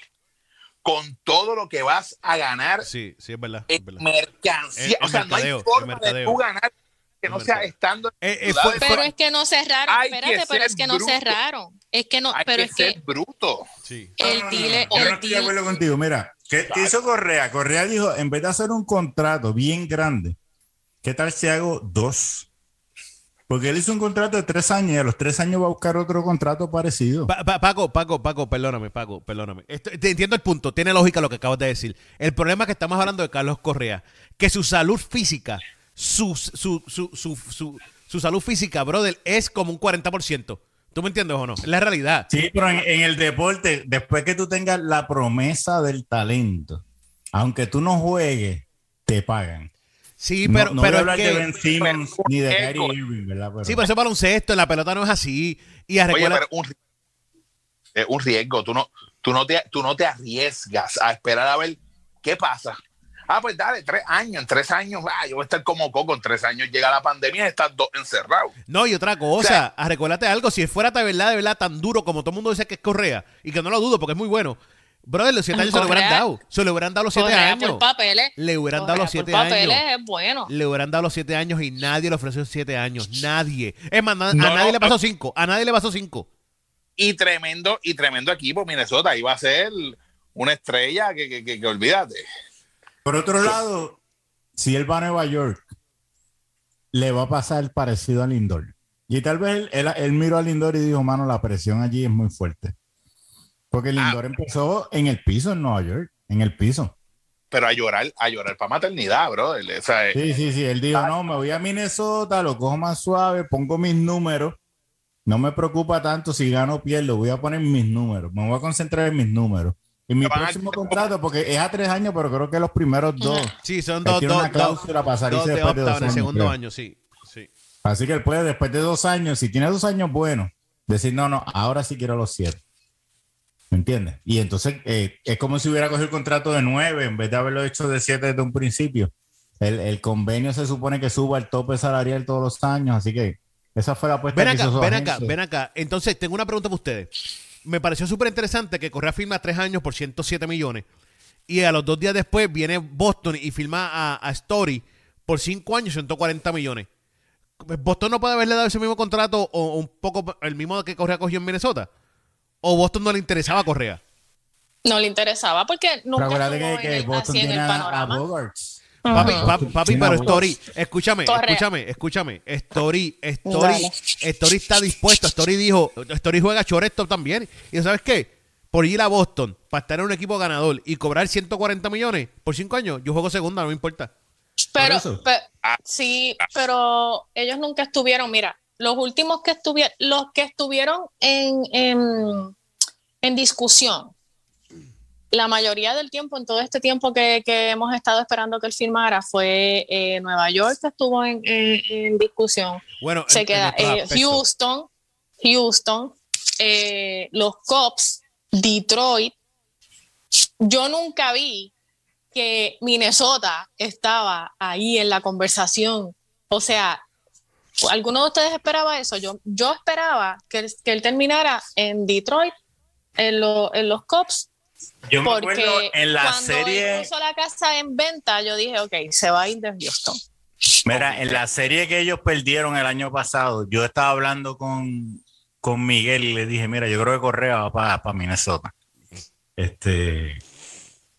[SPEAKER 4] Con todo lo que vas a ganar.
[SPEAKER 1] Sí, sí, es verdad.
[SPEAKER 4] mercancía. o sea, no hay forma de tú ganar que no sea estando
[SPEAKER 2] eh, eh, pero es que no cerraron espérate pero es que no cerraron es que no pero es que
[SPEAKER 4] bruto
[SPEAKER 2] sí. el no,
[SPEAKER 3] yo no estoy de acuerdo contigo mira ¿qué, hizo Correa? Correa dijo en vez de hacer un contrato bien grande ¿qué tal si hago dos? porque él hizo un contrato de tres años y a los tres años va a buscar otro contrato parecido.
[SPEAKER 1] Paco, Paco, Paco, perdóname, Paco, perdóname. te entiendo el punto, tiene lógica lo que acabas de decir. El problema es que estamos hablando de Carlos Correa, que su salud física su, su, su, su, su salud física, brother, es como un 40%. ¿Tú me entiendes o no? Es la realidad.
[SPEAKER 3] Sí, pero en, el deporte, después que tú tengas la promesa del talento, aunque tú no juegues, te pagan.
[SPEAKER 1] Sí, pero, pero
[SPEAKER 3] hablar de Ben Simmons ni de Kyrie Irving, ¿verdad?
[SPEAKER 1] Sí, pero eso para un cesto, en la pelota no es así. Y
[SPEAKER 4] Oye, pero un, un riesgo. Tú no, tú, no te, tú no te arriesgas a esperar a ver qué pasa. Ah, pues dale, tres años, en tres años, ah, yo voy a estar como coco, en tres años llega la pandemia y estás dos encerrado.
[SPEAKER 1] No, y otra cosa, o recuérdate algo, si fuera de verdad, de verdad tan duro como todo el mundo dice que es Correa, y que no lo dudo porque es muy bueno, Brother, los siete años se lo hubieran dado. Se le hubieran dado los siete años.
[SPEAKER 2] Por papeles.
[SPEAKER 1] Le hubieran dado los siete
[SPEAKER 2] papeles
[SPEAKER 1] años.
[SPEAKER 2] es bueno.
[SPEAKER 1] Le hubieran dado los siete años y nadie le ofreció siete años. Nadie. Es más, a nadie le pasó cinco. A nadie le pasó cinco.
[SPEAKER 4] Y tremendo, y tremendo equipo Minnesota. Iba a ser una estrella que, que, que, que olvídate.
[SPEAKER 3] Por otro lado, si él va a Nueva York, le va a pasar parecido a Lindor. Y tal vez él, miró a Lindor y dijo, mano, la presión allí es muy fuerte. Porque ah. Lindor empezó en el piso en Nueva York, en el piso.
[SPEAKER 4] Pero a llorar, a llorar para maternidad, bro.
[SPEAKER 3] sí, sí, sí. Él dijo, ah. no, me voy a Minnesota, lo cojo más suave, pongo mis números. No me preocupa tanto si gano o pierdo, voy a poner mis números. Me voy a concentrar en mis números En mi próximo contrato, porque es a tres años, pero creo que los primeros dos.
[SPEAKER 1] Sí, son dos, dos, dos, dos de después de dos años, el segundo año, sí, sí.
[SPEAKER 3] Así que él puede, después de dos años, si tiene dos años buenos, decir, no, no, ahora sí quiero los siete. ¿Me entiendes? Y entonces eh, es como si hubiera cogido el contrato de nueve en vez de haberlo hecho de siete desde un principio. El, el, convenio se supone que suba el tope salarial todos los años, así que esa fue la apuesta
[SPEAKER 1] ven
[SPEAKER 3] acá,
[SPEAKER 1] que Ven acá, ven acá. Entonces, tengo una pregunta para ustedes. Me pareció súper interesante que Correa firma tres años por 107 millones y a los dos días después viene Boston y firma a, a Story por cinco años 140 millones. ¿Boston no puede haberle dado ese mismo contrato o un poco el mismo que Correa cogió en Minnesota? ¿O Boston no le interesaba a Correa?
[SPEAKER 2] No le interesaba porque nunca
[SPEAKER 3] pero que, que Boston
[SPEAKER 2] tiene
[SPEAKER 3] tiene
[SPEAKER 2] el
[SPEAKER 3] a,
[SPEAKER 2] panorama.
[SPEAKER 3] a Bogarts.
[SPEAKER 1] Papi, papi, papi, pero Story, escúchame,
[SPEAKER 2] Correa.
[SPEAKER 1] escúchame, escúchame. Story, Story,
[SPEAKER 2] Dale.
[SPEAKER 1] Story está dispuesto. Story dijo, Story juega shortstop también. Y ¿sabes qué? Por ir a Boston, para estar en un equipo ganador y cobrar 140 millones por cinco años, yo juego segunda, no me importa.
[SPEAKER 2] Pero,
[SPEAKER 3] eso.
[SPEAKER 2] pe- sí, pero ellos nunca estuvieron, mira, los últimos que estuvieron, los que estuvieron en, en, en discusión, la mayoría del tiempo, en todo este tiempo que, que hemos estado esperando que él firmara, fue eh, Nueva York que estuvo en, en- en discusión.
[SPEAKER 1] Bueno,
[SPEAKER 2] Se
[SPEAKER 1] en-
[SPEAKER 2] queda eh. Houston, Houston, eh, los Cubs, Detroit. Yo nunca vi que Minnesota estaba ahí en la conversación. O sea, ¿alguno de ustedes esperaba eso? Yo, yo esperaba que, él- que él terminara en Detroit, en, lo- en los Cubs,
[SPEAKER 5] Yo me
[SPEAKER 2] porque
[SPEAKER 5] acuerdo en la
[SPEAKER 2] cuando él
[SPEAKER 5] serie,
[SPEAKER 2] puso la casa en venta, yo dije, ok, se va a ir de Houston.
[SPEAKER 5] mira, en la serie que ellos perdieron el año pasado, yo estaba hablando con, con Miguel y le dije, mira, yo creo que Correa va para Minnesota. Este,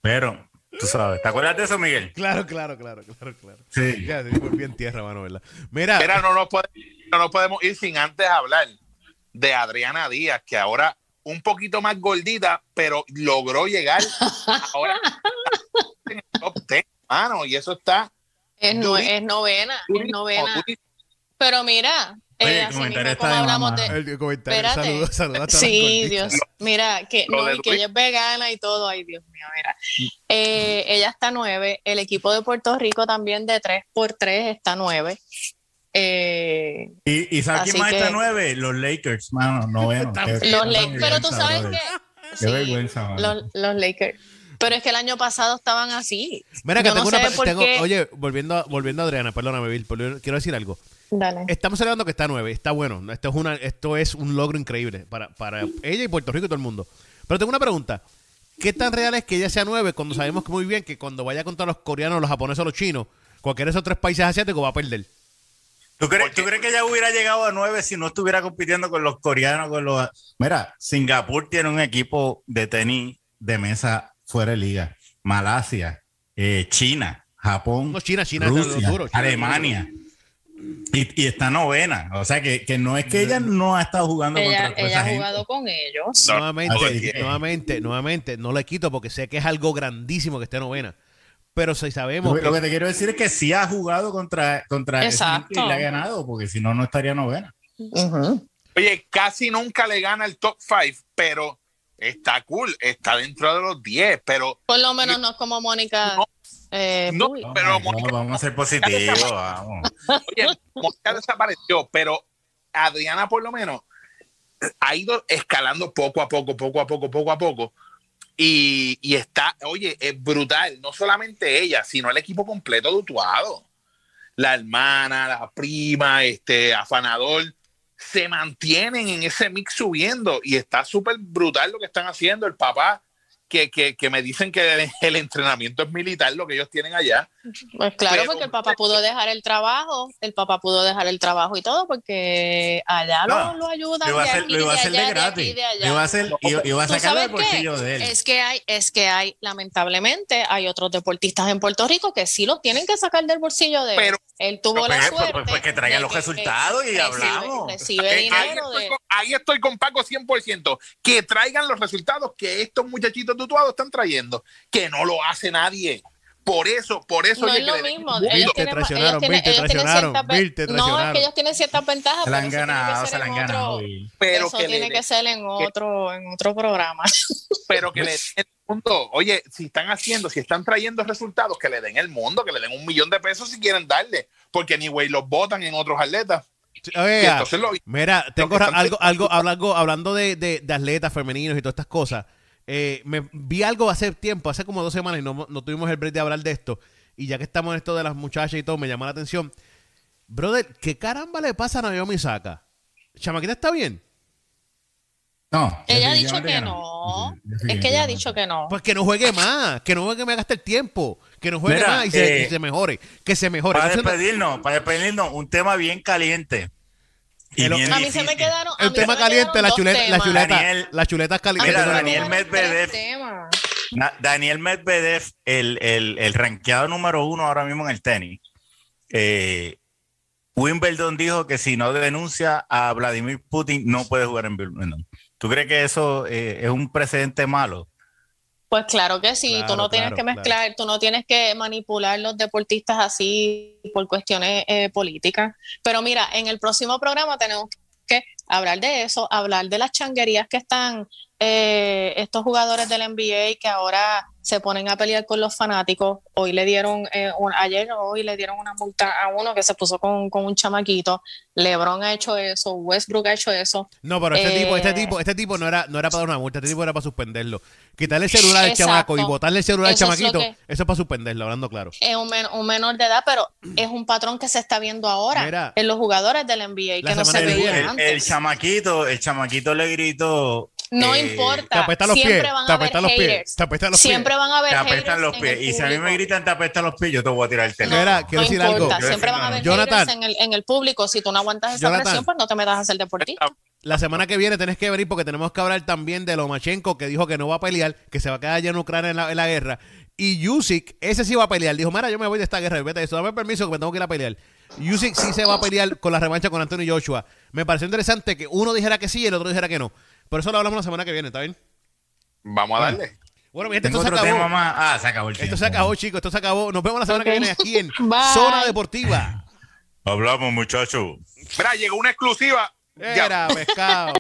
[SPEAKER 5] pero, tú sabes, ¿te acuerdas de eso, Miguel?
[SPEAKER 1] Claro, claro, claro, claro, claro.
[SPEAKER 3] Sí.
[SPEAKER 1] Ya, sí, volví en tierra, mano, ¿verdad? Mira,
[SPEAKER 4] Mira, no nos, podemos, no nos podemos ir sin antes hablar de Adriana Díaz, que ahora un poquito más gordita, pero logró llegar ahora en el top 10, mano, y eso está
[SPEAKER 2] Es, no- es novena, es novena.
[SPEAKER 4] durísimo.
[SPEAKER 2] Pero mira,
[SPEAKER 3] Oye,
[SPEAKER 2] eh,
[SPEAKER 3] el
[SPEAKER 2] así
[SPEAKER 3] comentario
[SPEAKER 2] mismo
[SPEAKER 3] está
[SPEAKER 2] como
[SPEAKER 3] de
[SPEAKER 2] hablamos
[SPEAKER 3] mamá.
[SPEAKER 2] de...
[SPEAKER 1] el comentario, todas las
[SPEAKER 2] Sí. Dios. Mira, que, no, y que ella es vegana y todo. Ay, Dios mío, mira. Eh, ella está nueve. El equipo de Puerto Rico también de 3 por 3 está nueve. Eh,
[SPEAKER 3] Y, y ¿sabes quién más está nueve? Los Lakers, mano, noveno.
[SPEAKER 2] Los Lakers, pero tú sabes
[SPEAKER 3] brother.
[SPEAKER 2] que...
[SPEAKER 3] Qué
[SPEAKER 2] sí,
[SPEAKER 3] vergüenza, mano.
[SPEAKER 2] los, los Lakers. Pero es que el año pasado estaban así.
[SPEAKER 1] Mira, que
[SPEAKER 2] Yo no
[SPEAKER 1] tengo una.
[SPEAKER 2] sé por
[SPEAKER 1] tengo-
[SPEAKER 2] qué-
[SPEAKER 1] Oye, volviendo, a- volviendo a Adriana, perdóname, Bill, pero quiero decir algo.
[SPEAKER 2] Dale.
[SPEAKER 1] Estamos celebrando que está nueve, está bueno. Esto es, una, esto es un logro increíble para, para ella y Puerto Rico y todo el mundo. Pero tengo una pregunta. ¿Qué tan real es que ella sea nueve cuando sabemos que muy bien que cuando vaya contra los coreanos, los japoneses o los chinos, cualquiera de esos tres países asiáticos va a perder?
[SPEAKER 5] ¿Tú crees,
[SPEAKER 4] Porque-
[SPEAKER 5] ¿Tú crees que ella hubiera llegado a nueve si no estuviera compitiendo con los coreanos, con los...
[SPEAKER 3] Mira, Singapur tiene un equipo de tenis de mesa fuera de liga. Malasia, eh, China, Japón,
[SPEAKER 1] No, China, China
[SPEAKER 3] Rusia,
[SPEAKER 1] China los
[SPEAKER 3] Alemania. Y, y está novena. O sea que, que no es que ella no ha estado jugando
[SPEAKER 2] Ella,
[SPEAKER 3] contra
[SPEAKER 2] ella ha
[SPEAKER 3] gente.
[SPEAKER 2] jugado con ellos.
[SPEAKER 1] Nuevamente, nuevamente, nuevamente, no le quito porque sé que es algo grandísimo que esté novena. Pero si sabemos
[SPEAKER 3] Lo,
[SPEAKER 1] que,
[SPEAKER 3] lo que te quiero decir es que sí ha jugado contra, contra y le ha ganado, porque si no, no estaría novena.
[SPEAKER 4] Oye, casi nunca le gana el top 5, pero está cool, está dentro de los 10, pero
[SPEAKER 2] Por lo menos no es como Mónica.
[SPEAKER 4] No.
[SPEAKER 2] eh,
[SPEAKER 4] No. Pero,
[SPEAKER 3] No,
[SPEAKER 4] Mónica-
[SPEAKER 3] vamos a ser positivos, vamos.
[SPEAKER 4] Oye, Mónica desapareció, pero Adriana por lo menos ha ido escalando poco a poco, poco a poco, poco a poco. Y, está, oye, es brutal. No solamente ella, sino el equipo completo de. La hermana, la prima, este afanador, se mantienen en ese mix subiendo y está súper brutal lo que están haciendo. El papá, que, que, que me dicen que el entrenamiento es militar, lo que ellos tienen allá.
[SPEAKER 2] Pues claro,
[SPEAKER 4] Pero-
[SPEAKER 2] porque el papá pudo dejar el trabajo, el papá pudo dejar el trabajo y todo, porque allá
[SPEAKER 3] No,
[SPEAKER 2] lo, lo ayudan.
[SPEAKER 3] Lo iba a
[SPEAKER 2] de
[SPEAKER 3] hacer,
[SPEAKER 2] aquí,
[SPEAKER 3] lo iba a hacer de
[SPEAKER 2] allá,
[SPEAKER 3] gratis.
[SPEAKER 2] aquí, de allá.
[SPEAKER 3] Lo iba a hacer, a
[SPEAKER 2] ¿Tú
[SPEAKER 3] sacarlo del
[SPEAKER 2] sabes qué?
[SPEAKER 3] bolsillo de él.
[SPEAKER 2] Es que hay, es que hay, lamentablemente, hay otros deportistas en Puerto Rico que sí los tienen que sacar del bolsillo de él.
[SPEAKER 4] Pero-
[SPEAKER 2] él tuvo
[SPEAKER 5] Pero,
[SPEAKER 2] la
[SPEAKER 5] pues,
[SPEAKER 2] suerte.
[SPEAKER 5] pues, pues, que traigan los resultados y
[SPEAKER 2] recibe-
[SPEAKER 5] hablamos.
[SPEAKER 2] Recibe
[SPEAKER 4] Eh, ahí,
[SPEAKER 2] dinero
[SPEAKER 4] estoy
[SPEAKER 2] de.
[SPEAKER 4] con, ahí estoy con Paco 100%. Que traigan los resultados que estos muchachitos tutuados están trayendo. Que no lo hace nadie. Por eso, por eso
[SPEAKER 2] No
[SPEAKER 4] oye,
[SPEAKER 2] es
[SPEAKER 4] que
[SPEAKER 2] lo mismo.
[SPEAKER 1] Bill,
[SPEAKER 2] Ellos
[SPEAKER 1] te
[SPEAKER 2] tienen,
[SPEAKER 1] traicionaron, Bill, te traicionaron, Bill, te
[SPEAKER 2] No, es
[SPEAKER 1] traicionaron.
[SPEAKER 2] que ellos tienen ciertas ventajas,
[SPEAKER 3] Se la han
[SPEAKER 2] eso tiene que
[SPEAKER 3] ganado,
[SPEAKER 2] ser
[SPEAKER 3] se la han
[SPEAKER 2] en
[SPEAKER 3] ganado.
[SPEAKER 4] pero
[SPEAKER 2] eso
[SPEAKER 4] que
[SPEAKER 2] tiene que ser en otro, en otro programa.
[SPEAKER 4] pero que le den el mundo. Oye, si están haciendo, si están trayendo resultados, que le den el mundo, que le den un millón de pesos si quieren darle, porque anyway los votan en otros atletas.
[SPEAKER 1] Oiga,
[SPEAKER 4] entonces lo-
[SPEAKER 1] mira, tengo algo, algo, hablando, hablando de, de- de atletas femeninos y todas estas cosas. Eh, me vi algo hace tiempo, hace como dos semanas, y no, no tuvimos el break de hablar de esto. Y ya que estamos en esto de las muchachas y todo, me llama la atención. Brother, ¿qué caramba le pasa a Naomi Saka? ¿Chamaquita está bien?
[SPEAKER 6] No.
[SPEAKER 2] ella ha dicho que no. Es que ella ha dicho que no.
[SPEAKER 1] Pues que no juegue más, que no juegue, me gaste el tiempo, que no juegue
[SPEAKER 3] Mira,
[SPEAKER 1] más y se,
[SPEAKER 3] eh,
[SPEAKER 1] y se mejore, que se mejore.
[SPEAKER 3] Para despedirnos, para despedirnos, un tema bien caliente. Y
[SPEAKER 1] El-
[SPEAKER 3] bien
[SPEAKER 2] A mí se me
[SPEAKER 3] difícil.
[SPEAKER 2] quedaron. a
[SPEAKER 1] el
[SPEAKER 2] mí se
[SPEAKER 1] tema caliente, la chuleta, la chuleta,
[SPEAKER 3] Daniel-
[SPEAKER 1] las chuletas calientes.
[SPEAKER 3] Daniel Medvedev. Daniel el, el, el rankeado número uno ahora mismo en el tenis. eh, Wimbledon dijo que si no denuncia a Vladimir Putin no puede jugar en Wimbledon. ¿Tú crees que eso eh, es un precedente malo?
[SPEAKER 2] Pues claro que sí, tú no tienes
[SPEAKER 1] claro,
[SPEAKER 2] que mezclar, tú no tienes que manipular los deportistas así por cuestiones eh, políticas. Pero mira, en el próximo programa tenemos que hablar de eso, hablar de las changuerías que están eh, estos jugadores del NBA que ahora se ponen a pelear con los fanáticos. Hoy le dieron, eh, un- ayer o hoy le dieron una multa a uno que se puso con, con un chamaquito. LeBron ha hecho eso, Westbrook ha hecho eso.
[SPEAKER 1] No, pero este
[SPEAKER 2] Eh,
[SPEAKER 1] tipo, este tipo, este tipo no era, no era para dar una multa, este tipo era para suspenderlo. Quitarle el celular al chamaco y botarle el celular al
[SPEAKER 2] es
[SPEAKER 1] chamaquito,
[SPEAKER 2] que-
[SPEAKER 1] eso es para suspenderlo, hablando claro.
[SPEAKER 2] es un, men- un menor de edad, pero es un patrón que se está viendo ahora
[SPEAKER 1] Mira,
[SPEAKER 2] en los jugadores del NBA, que no se veía
[SPEAKER 1] viene,
[SPEAKER 3] el-
[SPEAKER 2] antes.
[SPEAKER 3] el chamaquito, el chamaquito le gritó.
[SPEAKER 2] No
[SPEAKER 3] eh,
[SPEAKER 1] Te
[SPEAKER 2] importa,
[SPEAKER 1] apestan los
[SPEAKER 2] siempre
[SPEAKER 1] pies,
[SPEAKER 2] van
[SPEAKER 1] te
[SPEAKER 2] a
[SPEAKER 1] apestan los pies, te los pies.
[SPEAKER 2] Siempre van a haber
[SPEAKER 3] Te apestan los pies. Y si a mí me gritan te apestan los pies, yo te voy a tirar el teléfono.
[SPEAKER 1] Mira, quiero
[SPEAKER 2] no
[SPEAKER 1] decir
[SPEAKER 2] importa,
[SPEAKER 1] algo.
[SPEAKER 2] siempre van a haber
[SPEAKER 1] Jonathan.
[SPEAKER 2] en el, en el público. Si tú no aguantas esa
[SPEAKER 1] Jonathan.
[SPEAKER 2] presión, pues no te metas a hacer deportista.
[SPEAKER 1] La semana que viene tenés que venir porque tenemos que hablar también de Lomachenko, que dijo que no va a pelear, que se va a quedar allá en Ucrania en la, en la guerra. Y Yusik, ese sí va a pelear. Dijo, mira, yo me voy de esta guerra, vete eso, dame permiso que me tengo que ir a pelear. Yusik sí se va a pelear con la revancha con Anthony Joshua. Me pareció interesante que uno dijera que sí y el otro dijera que no. Por eso lo hablamos la semana que viene, ¿está bien?
[SPEAKER 4] Vamos a darle.
[SPEAKER 1] Bueno, mi gente,
[SPEAKER 3] Tengo
[SPEAKER 1] esto se
[SPEAKER 3] otro
[SPEAKER 1] acabó.
[SPEAKER 3] tema más. Ah, se acabó el
[SPEAKER 1] Esto
[SPEAKER 3] tiempo.
[SPEAKER 1] se acabó, chicos, esto se acabó. Nos vemos la semana que viene aquí en
[SPEAKER 2] Bye.
[SPEAKER 1] Zona Deportiva.
[SPEAKER 3] Hablamos, muchachos.
[SPEAKER 4] Mira, llegó una exclusiva. Ya.
[SPEAKER 1] Era pescado.